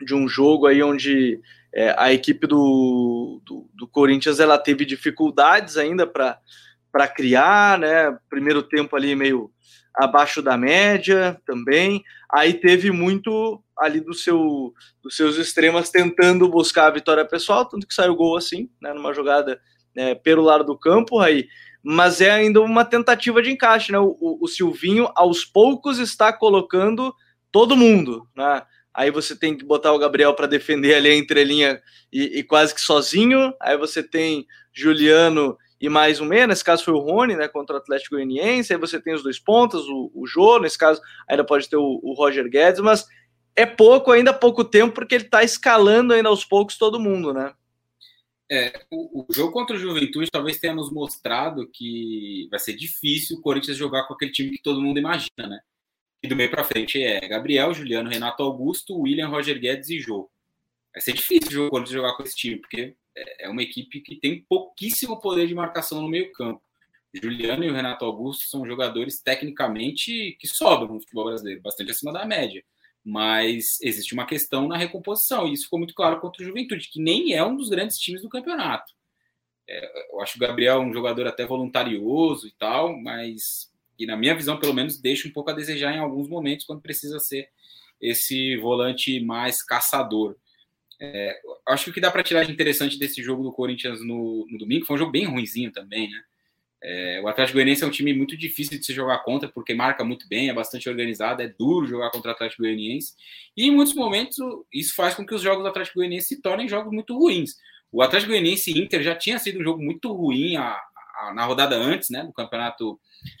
de um jogo aí onde é, a equipe do, do, do, Corinthians ela teve dificuldades ainda para criar, né? Primeiro tempo ali meio abaixo da média também. Aí teve muito ali do seu, dos seus extremas tentando buscar a vitória pessoal, tanto que saiu gol assim, né? Numa jogada né, pelo lado do campo aí. Mas é ainda uma tentativa de encaixe, né? O, o, o Silvinho aos poucos está colocando todo mundo, né? Aí você tem que botar o Gabriel para defender ali a entrelinha e, e, quase que sozinho, aí você tem Juliano e mais um meia, nesse caso foi o Rony, né, contra o Atlético Goianiense, aí você tem os dois pontos, o, o Jô, nesse caso ainda pode ter o, o Roger Guedes, mas é pouco, ainda pouco tempo, porque ele está escalando ainda aos poucos todo mundo, né? É, o, o, jogo contra o Juventude talvez tenha nos mostrado que vai ser difícil o Corinthians jogar com aquele time que todo mundo imagina, né? E do meio para frente é Gabriel, Juliano, Renato Augusto, William, Roger Guedes e Jô. Vai ser difícil quando jogar com esse time, porque é uma equipe que tem pouquíssimo poder de marcação no meio-campo. Juliano e o Renato Augusto são jogadores tecnicamente que sobram no futebol brasileiro, bastante acima da média. Mas existe uma questão na recomposição, e isso ficou muito claro contra o Juventude, que nem é um dos grandes times do campeonato. É, eu acho o Gabriel é um jogador até voluntarioso e tal, mas que na minha visão, pelo menos, deixa um pouco a desejar em alguns momentos, quando precisa ser esse volante mais caçador. É, acho que o que dá para tirar de interessante desse jogo do Corinthians no, no, domingo foi um jogo bem ruinzinho também, né? É, o Atlético Goianiense é um time muito difícil de se jogar contra, porque marca muito bem, é bastante organizado, é duro jogar contra o Atlético Goianiense. E em muitos momentos isso faz com que os jogos do Atlético Goianiense se tornem jogos muito ruins. O Atlético Goianiense Inter já tinha sido um jogo muito ruim a, na rodada antes, né, do Campeonato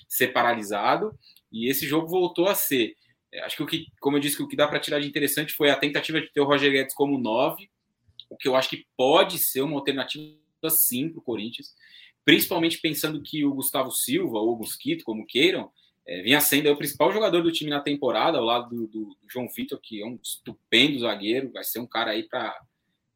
ser paralisado, e esse jogo voltou a ser. É, acho que o que, como eu disse, o que dá para tirar de interessante foi a tentativa de ter o Roger Guedes como 9, o que eu acho que pode ser uma alternativa sim para o Corinthians, principalmente pensando que o Gustavo Silva, ou o Mosquito, como queiram, é, vinha sendo o principal jogador do time na temporada, ao lado do, do, do João Vitor, que é um estupendo zagueiro, vai ser um cara aí para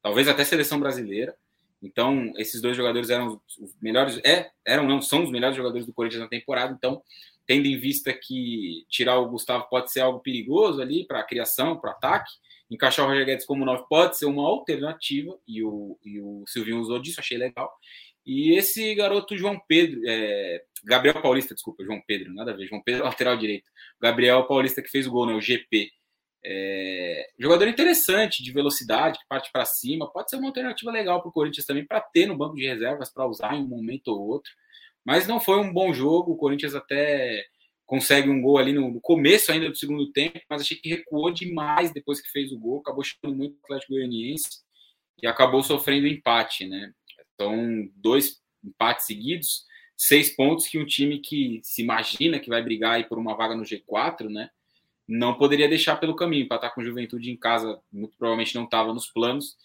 talvez até seleção brasileira. Então, esses dois jogadores eram os melhores, é, eram não, são os melhores jogadores do Corinthians na temporada. Então, tendo em vista que tirar o Gustavo pode ser algo perigoso ali para a criação, para o ataque, encaixar o Roger Guedes como 9 pode ser uma alternativa, e o, e o Silvinho usou disso, achei legal. E esse garoto João Pedro, é, Gabriel Paulista, desculpa, João Pedro, nada a ver, João Pedro, lateral direito. Gabriel Paulista que fez o gol, né, o GP. É, jogador interessante, de velocidade, que parte para cima, pode ser uma alternativa legal para o Corinthians também, para ter no banco de reservas, para usar em um momento ou outro. Mas não foi um bom jogo, o Corinthians até consegue um gol ali no, começo ainda do segundo tempo, mas achei que recuou demais depois que fez o gol, acabou chutando muito o Atlético Goianiense e acabou sofrendo empate, né? Então, dois empates seguidos, seis pontos que um time que se imagina que vai brigar aí por uma vaga no G4, né? Não poderia deixar pelo caminho. Para estar com juventude em casa, muito provavelmente não estava nos planos.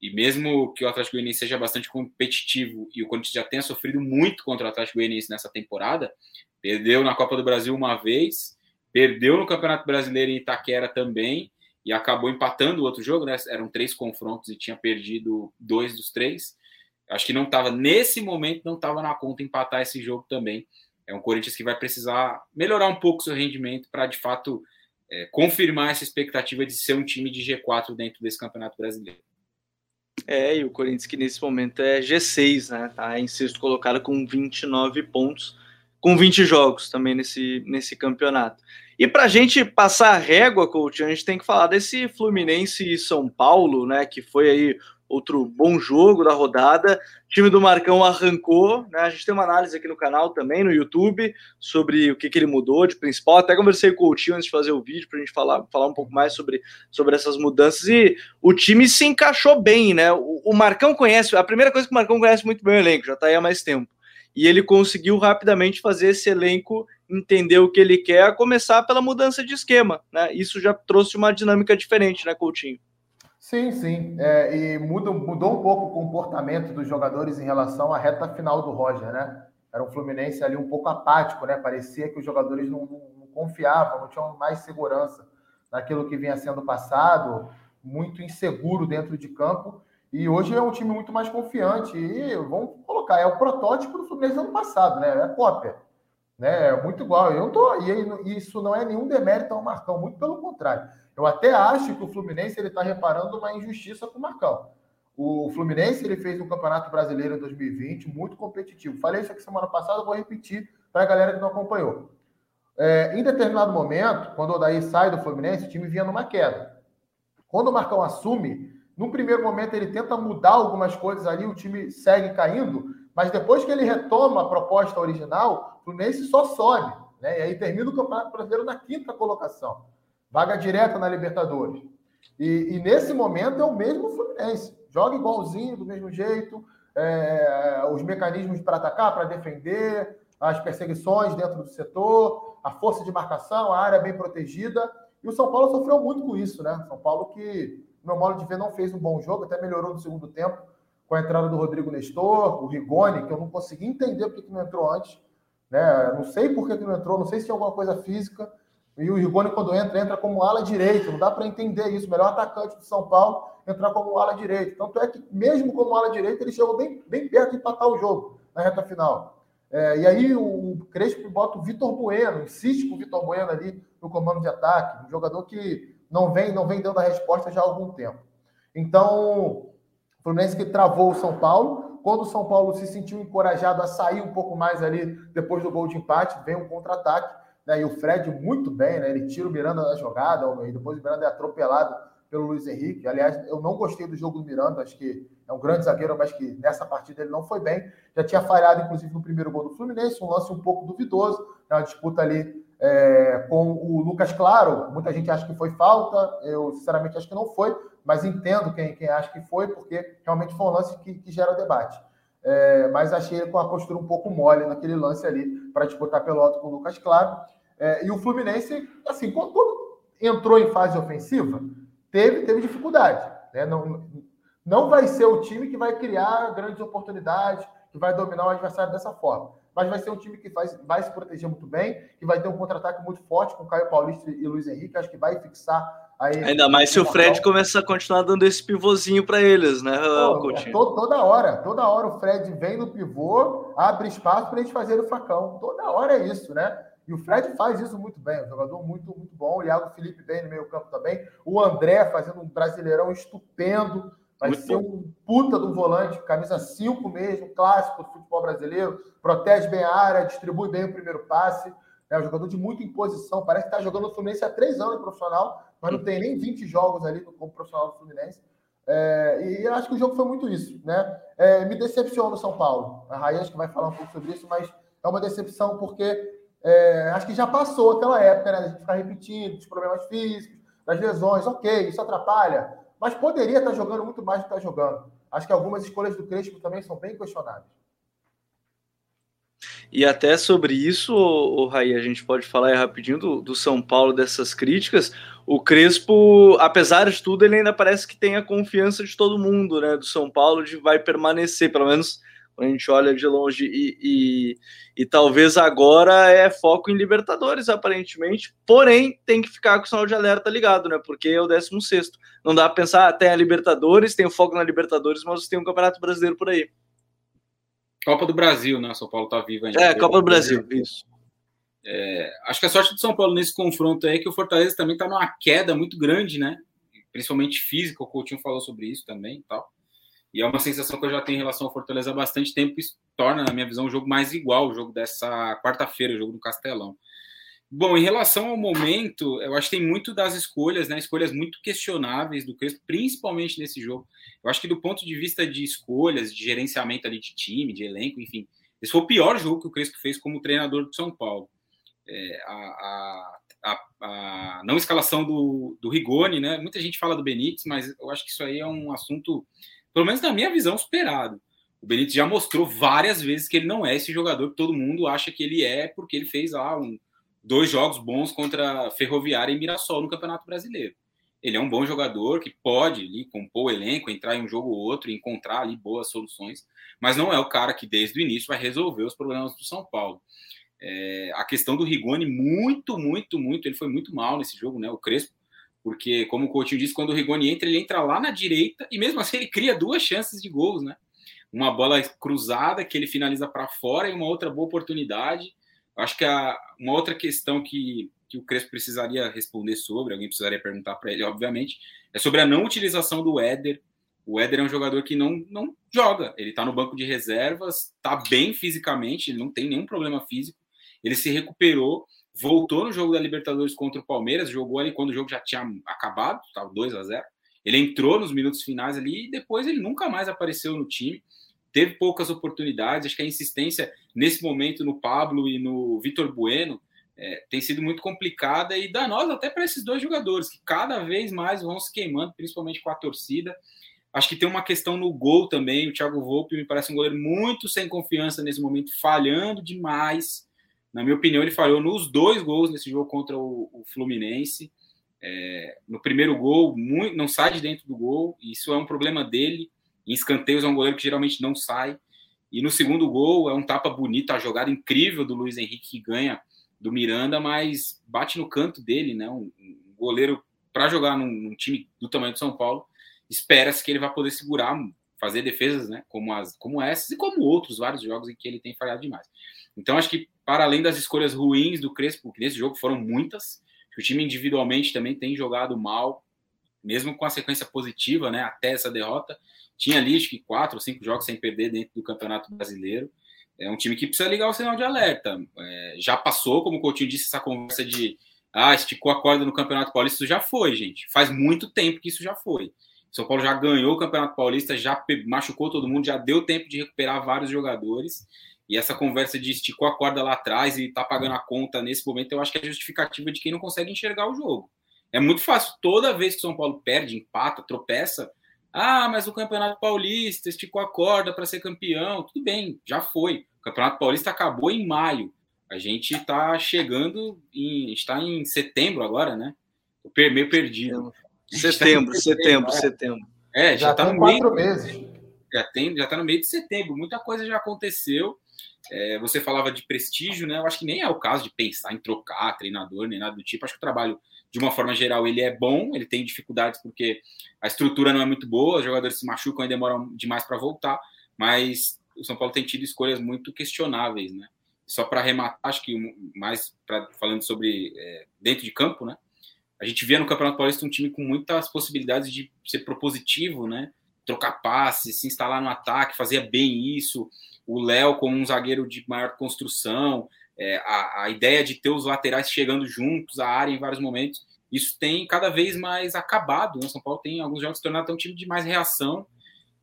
E mesmo que o Atlético Goianiense seja bastante competitivo e o Corinthians já tenha sofrido muito contra o Atlético Goianiense nessa temporada, perdeu na Copa do Brasil uma vez, perdeu no Campeonato Brasileiro em Itaquera também e acabou empatando o outro jogo, né? Eram três confrontos e tinha perdido dois dos três. Acho que não estava, nesse momento, não estava na conta empatar esse jogo também. É um Corinthians que vai precisar melhorar um pouco seu rendimento para, de fato, é, confirmar essa expectativa de ser um time de G4 dentro desse Campeonato Brasileiro. É, e o Corinthians que nesse momento é G6, né? Tá em sexto colocado com 29 pontos, com 20 jogos também nesse, nesse campeonato. E para a gente passar a régua, coach, a gente tem que falar desse Fluminense e São Paulo, né? Que foi aí outro bom jogo da rodada. O time do Marcão arrancou, né? A gente tem uma análise aqui no canal também, no YouTube, sobre o que, que ele mudou de principal. Até conversei com o Coutinho antes de fazer o vídeo para a gente falar, falar um pouco mais sobre, sobre essas mudanças. E o time se encaixou bem, né? O, o Marcão conhece, a primeira coisa que o Marcão conhece muito bem o elenco, já está aí há mais tempo. E ele conseguiu rapidamente fazer esse elenco entender o que ele quer, a começar pela mudança de esquema, né? Isso já trouxe uma dinâmica diferente, né, Coutinho? Sim, sim. É, e muda, mudou um pouco o comportamento dos jogadores em relação à reta final do Roger, né? Era um Fluminense ali um pouco apático, né? Parecia que os jogadores não, não, não confiavam, não tinham mais segurança naquilo que vinha sendo passado, muito inseguro dentro de campo. E hoje é um time muito mais confiante. E vamos colocar, é o protótipo do Fluminense do ano passado, né? É cópia. Né? É muito igual. Eu tô, e isso não é nenhum demérito ao Marcão, muito pelo contrário. Eu até acho que o Fluminense ele está reparando uma injustiça com o Marcão. O Fluminense ele fez um Campeonato Brasileiro em 2020 muito competitivo. Falei isso aqui semana passada, vou repetir para a galera que não acompanhou. É, em determinado momento, quando o Odaí sai do Fluminense, o time vinha numa queda. Quando o Marcão assume, no primeiro momento ele tenta mudar algumas coisas ali, o time segue caindo, mas depois que ele retoma a proposta original, o Fluminense só sobe. Né? E aí termina o Campeonato Brasileiro na quinta colocação vaga direta na Libertadores. E, e, nesse momento é o mesmo Fluminense. Joga igualzinho, do mesmo jeito, é, os mecanismos para atacar, para defender, as perseguições dentro do setor, a força de marcação, a área bem protegida. E o São Paulo sofreu muito com isso, né? São Paulo que, no meu modo de ver, não fez um bom jogo, até melhorou no segundo tempo com a entrada do Rodrigo Nestor, o Rigoni, que eu não consegui entender porque que não entrou antes. Né? Não sei por que, que não entrou, não sei se tinha alguma coisa física. E o Rigoni, quando entra, entra como ala direito. Não dá para entender isso. O melhor atacante do São Paulo entrar como ala direito. Tanto é que, mesmo como ala direito, ele chegou bem, bem perto de empatar o jogo na reta final. É, e aí o Crespo bota o Vitor Bueno, insiste com o Vitor Bueno ali no comando de ataque, um jogador que não vem, não vem dando a resposta já há algum tempo. Então, o Fluminense que travou o São Paulo. Quando o São Paulo se sentiu encorajado a sair um pouco mais ali depois do gol de empate, vem um contra-ataque né? E o Fred muito bem, né? Ele tira o Miranda da jogada, e depois o Miranda é atropelado pelo Luiz Henrique. Aliás, eu não gostei do jogo do Miranda, acho que é um grande zagueiro, mas que nessa partida ele não foi bem. Já tinha falhado, inclusive, no primeiro gol do Fluminense, um lance um pouco duvidoso, né? uma disputa ali é, com o Lucas Claro. Muita gente acha que foi falta, eu sinceramente acho que não foi, mas entendo quem, quem acha que foi, porque realmente foi um lance que, que gera debate. É, mas achei ele com a postura um pouco mole naquele lance ali para disputar pelo alto com o Lucas Claro. É, e o Fluminense, assim, quando, quando, entrou em fase ofensiva, teve, teve dificuldade. Né? Não, não vai ser o time que vai criar grandes oportunidades, que vai dominar o adversário dessa forma. mas vai ser um time que faz, vai se proteger muito bem, que vai ter um contra-ataque muito forte com Caio Paulista e Luiz Henrique, acho que vai fixar Aí, Ainda mais se o Fred começar a continuar dando esse pivôzinho para eles, né, Pô, é to, toda hora, toda hora o Fred vem no pivô, abre espaço para eles fazerem o facão. Toda hora é isso, né? E o Fred faz isso muito bem, um jogador muito, muito bom. O Iago Felipe bem no meio campo também. O André fazendo um brasileirão estupendo. Vai muito ser bom. um puta do volante, camisa 5 mesmo, clássico do futebol brasileiro. Protege bem a área, distribui bem o primeiro passe. É um jogador de muita imposição. Parece que está jogando no Fluminense há três anos profissional, mas não tem nem 20 jogos ali como profissional do Fluminense. É, e eu acho que o jogo foi muito isso, né? É, me decepciona o São Paulo. A acho que vai falar um pouco sobre isso, mas é uma decepção porque é, acho que já passou aquela época, né? A gente ficar repetindo dos problemas físicos, das lesões, ok, isso atrapalha, mas poderia estar jogando muito mais do que está jogando. Acho que algumas escolhas do Crespo também são bem questionáveis. E até sobre isso, o, Raí, a gente pode falar rapidinho do, do, São Paulo, dessas críticas. O Crespo, apesar de tudo, ele ainda parece que tem a confiança de todo mundo, né? Do São Paulo, de vai permanecer, pelo menos quando a gente olha de longe. E, e, e talvez agora é foco em Libertadores, aparentemente. Porém, tem que ficar com o sinal de alerta ligado, né? Porque é o 16. Não dá para pensar, ah, tem a Libertadores, tem o foco na Libertadores, mas tem um Campeonato Brasileiro por aí. Copa do Brasil, né? São Paulo tá vivo ainda. É, Copa do Brasil, isso. É, acho que a sorte do São Paulo nesse confronto é que o Fortaleza também está numa queda muito grande, né? Principalmente física, o Coutinho falou sobre isso também e tal. E é uma sensação que eu já tenho em relação ao Fortaleza há bastante tempo. Isso torna, na minha visão, o jogo mais igual, o jogo dessa quarta-feira, o jogo do Castelão. Bom, em relação ao momento, eu acho que tem muito das escolhas, né? Escolhas muito questionáveis do Crespo, principalmente nesse jogo. Eu acho que do ponto de vista de escolhas, de gerenciamento ali de time, de elenco, enfim, esse foi o pior jogo que o Crespo fez como treinador do São Paulo. É, a, a, a, não escalação do, do Rigoni, né? Muita gente fala do Benítez, mas eu acho que isso aí é um assunto, pelo menos na minha visão, superado. O Benítez já mostrou várias vezes que ele não é esse jogador que todo mundo acha que ele é, porque ele fez lá um dois jogos bons contra Ferroviária e Mirassol no Campeonato Brasileiro. Ele é um bom jogador que pode ali, compor o elenco, entrar em um jogo ou outro e encontrar ali boas soluções, mas não é o cara que desde o início vai resolver os problemas do São Paulo. É, a questão do Rigoni, muito, muito, muito, ele foi muito mal nesse jogo, né? O Crespo, porque, como o Coutinho disse, quando o Rigoni entra, ele entra lá na direita e mesmo assim ele cria duas chances de gols, né? Uma bola cruzada que ele finaliza para fora e uma outra boa oportunidade Acho que a, uma outra questão que, que o Crespo precisaria responder sobre, alguém precisaria perguntar para ele, obviamente, é sobre a não utilização do Éder. O Éder é um jogador que não, não joga, ele está no banco de reservas, está bem fisicamente, ele não tem nenhum problema físico, ele se recuperou, voltou no jogo da Libertadores contra o Palmeiras, jogou ali quando o jogo já tinha acabado, estava 2 a 0 Ele entrou nos minutos finais ali e depois ele nunca mais apareceu no time teve poucas oportunidades. Acho que a insistência nesse momento no Pablo e no Vitor Bueno é, tem sido muito complicada e danosa até para esses dois jogadores, que cada vez mais vão se queimando, principalmente com a torcida. Acho que tem uma questão no gol também. O Thiago Volpe me parece um goleiro muito sem confiança nesse momento, falhando demais. Na minha opinião, ele falhou nos dois gols nesse jogo contra o, o Fluminense. É, no primeiro gol, muito, não sai de dentro do gol, isso é um problema dele. Em escanteios é um goleiro que geralmente não sai. E no segundo gol é um tapa bonito, a jogada incrível do Luiz Henrique que ganha do Miranda, mas bate no canto dele, né? Um, goleiro para jogar num, num, time do tamanho de São Paulo, espera-se que ele vai poder segurar, fazer defesas, né? Como as, como essas e como outros vários jogos em que ele tem falhado demais. Então acho que para além das escolhas ruins do Crespo, que nesse jogo foram muitas, o time individualmente também tem jogado mal, mesmo com a sequência positiva, né? Até essa derrota, tinha ali, acho que quatro ou cinco jogos sem perder dentro do Campeonato Brasileiro. É um time que precisa ligar o sinal de alerta. É, já passou, como o Coutinho disse, essa conversa de ah, esticou a corda no Campeonato Paulista, isso já foi, gente. Faz muito tempo que isso já foi. São Paulo já ganhou o Campeonato Paulista, já machucou todo mundo, já deu tempo de recuperar vários jogadores. E essa conversa de esticou a corda lá atrás e tá pagando a conta nesse momento, eu acho que é justificativa de quem não consegue enxergar o jogo. É muito fácil. Toda vez que o São Paulo perde, empata, tropeça, ah, mas o Campeonato Paulista esticou a corda para ser campeão. Tudo bem, já foi. O Campeonato Paulista acabou em maio. A gente está chegando em. está em setembro agora, né? Tô meio perdido. Setembro, tá setembro, setembro. É, já, está no meio. meses. Já tem, já está no meio de setembro. Muita coisa já aconteceu. É, você falava de prestígio, né? Eu acho que nem é o caso de pensar em trocar treinador nem nada do tipo. Acho que o trabalho, de uma forma geral, ele é bom. Ele tem dificuldades porque a estrutura não é muito boa, os jogadores se machucam e demoram demais para voltar. Mas o São Paulo tem tido escolhas muito questionáveis, né? Só para arrematar, acho que mais pra, falando sobre é, dentro de campo, né? A gente via no Campeonato Paulista um time com muitas possibilidades de ser propositivo, né? Trocar passes, se instalar no ataque, fazia bem isso o Léo como um zagueiro de maior construção, é, a, a, ideia de ter os laterais chegando juntos à área em vários momentos, isso tem cada vez mais acabado. Né? São Paulo tem alguns jogos se tornado um time de mais reação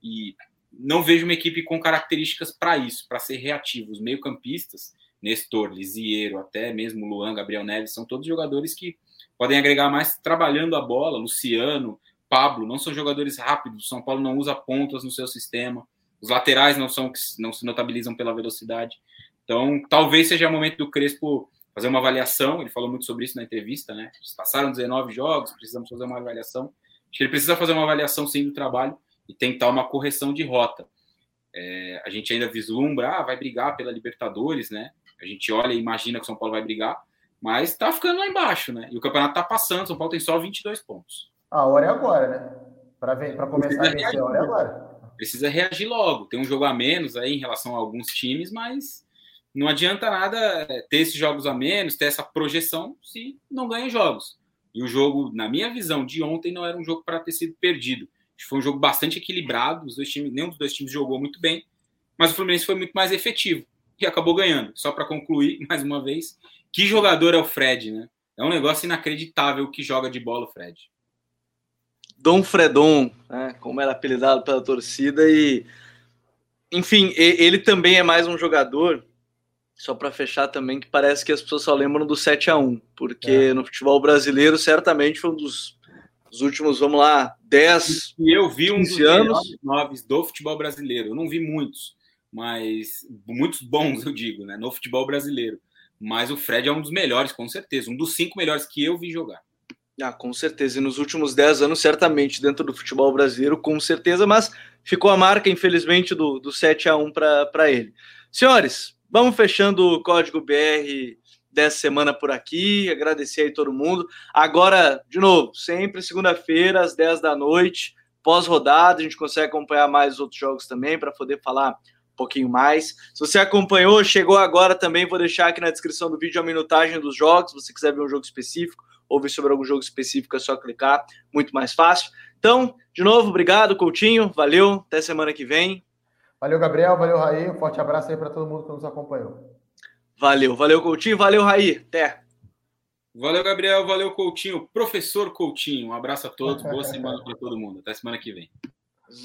e não vejo uma equipe com características para isso, para ser reativo. Os meio-campistas, Nestor, Lisiero, até mesmo Luan, Gabriel Neves, são todos jogadores que podem agregar mais trabalhando a bola. Luciano, Pablo, não são jogadores rápidos. São Paulo não usa pontas no seu sistema. Os laterais não são não se notabilizam pela velocidade. Então, talvez seja o momento do Crespo fazer uma avaliação. Ele falou muito sobre isso na entrevista, né? Passaram 19 jogos, precisamos fazer uma avaliação. Acho que ele precisa fazer uma avaliação sim do trabalho e tentar uma correção de rota. É, a gente ainda vislumbra, ah, vai brigar pela Libertadores, né? A gente olha e imagina que o São Paulo vai brigar, mas tá ficando lá embaixo, né? E o campeonato tá passando, São Paulo tem só 22 pontos. A hora é agora, né? Para começar a vencer, a hora é agora precisa reagir logo. Tem um jogo a menos aí em relação a alguns times, mas não adianta nada é, ter esses jogos a menos, ter essa projeção se não ganha jogos. E o jogo, na minha visão, de ontem não era um jogo para ter sido perdido. Foi um jogo bastante equilibrado, os dois times, nenhum dos dois times jogou muito bem, mas o Fluminense foi muito mais efetivo e acabou ganhando. Só para concluir, mais uma vez, que jogador é o Fred, né? É um negócio inacreditável que joga de bola o Fred. Dom Fredon, né, como era apelidado pela torcida, e enfim, ele também é mais um jogador, só para fechar também, que parece que as pessoas só lembram do 7 a 1 porque é. no futebol brasileiro certamente foi um dos, últimos, vamos lá, 10 E eu vi um dos anos novos do futebol brasileiro, eu não vi muitos, mas muitos bons, eu digo, né, no futebol brasileiro. Mas o Fred é um dos melhores, com certeza, um dos cinco melhores que eu vi jogar. Ah, com certeza. E nos últimos 10 anos, certamente, dentro do futebol brasileiro, com certeza, mas ficou a marca, infelizmente, do, do 7 a 1 para ele. Senhores, vamos fechando o código BR dessa semana por aqui. Agradecer aí todo mundo. Agora, de novo, sempre segunda-feira, às 10 da noite, pós-rodada, a gente consegue acompanhar mais outros jogos também para poder falar um pouquinho mais. Se você acompanhou, chegou agora também, vou deixar aqui na descrição do vídeo a minutagem dos jogos, se você quiser ver um jogo específico ouvir sobre algum jogo específico, é só clicar, muito mais fácil. Então, de novo, obrigado, Coutinho, valeu, até semana que vem. Valeu, Gabriel, valeu, Raí, um forte abraço aí para todo mundo que nos acompanhou. Valeu, valeu, Coutinho, valeu, Raí, até. Valeu, Gabriel, valeu, Coutinho, professor Coutinho, um abraço a todos, boa semana para todo mundo, até semana que vem.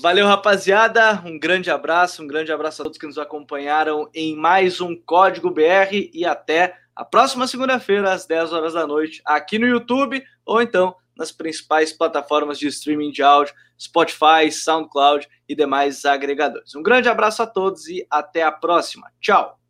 Valeu, rapaziada. Um grande abraço, um grande abraço a todos que nos acompanharam em mais um Código BR e até a próxima segunda-feira, às 10 horas da noite, aqui no YouTube ou então nas principais plataformas de streaming de áudio, Spotify, SoundCloud e demais agregadores. Um grande abraço a todos e até a próxima. Tchau!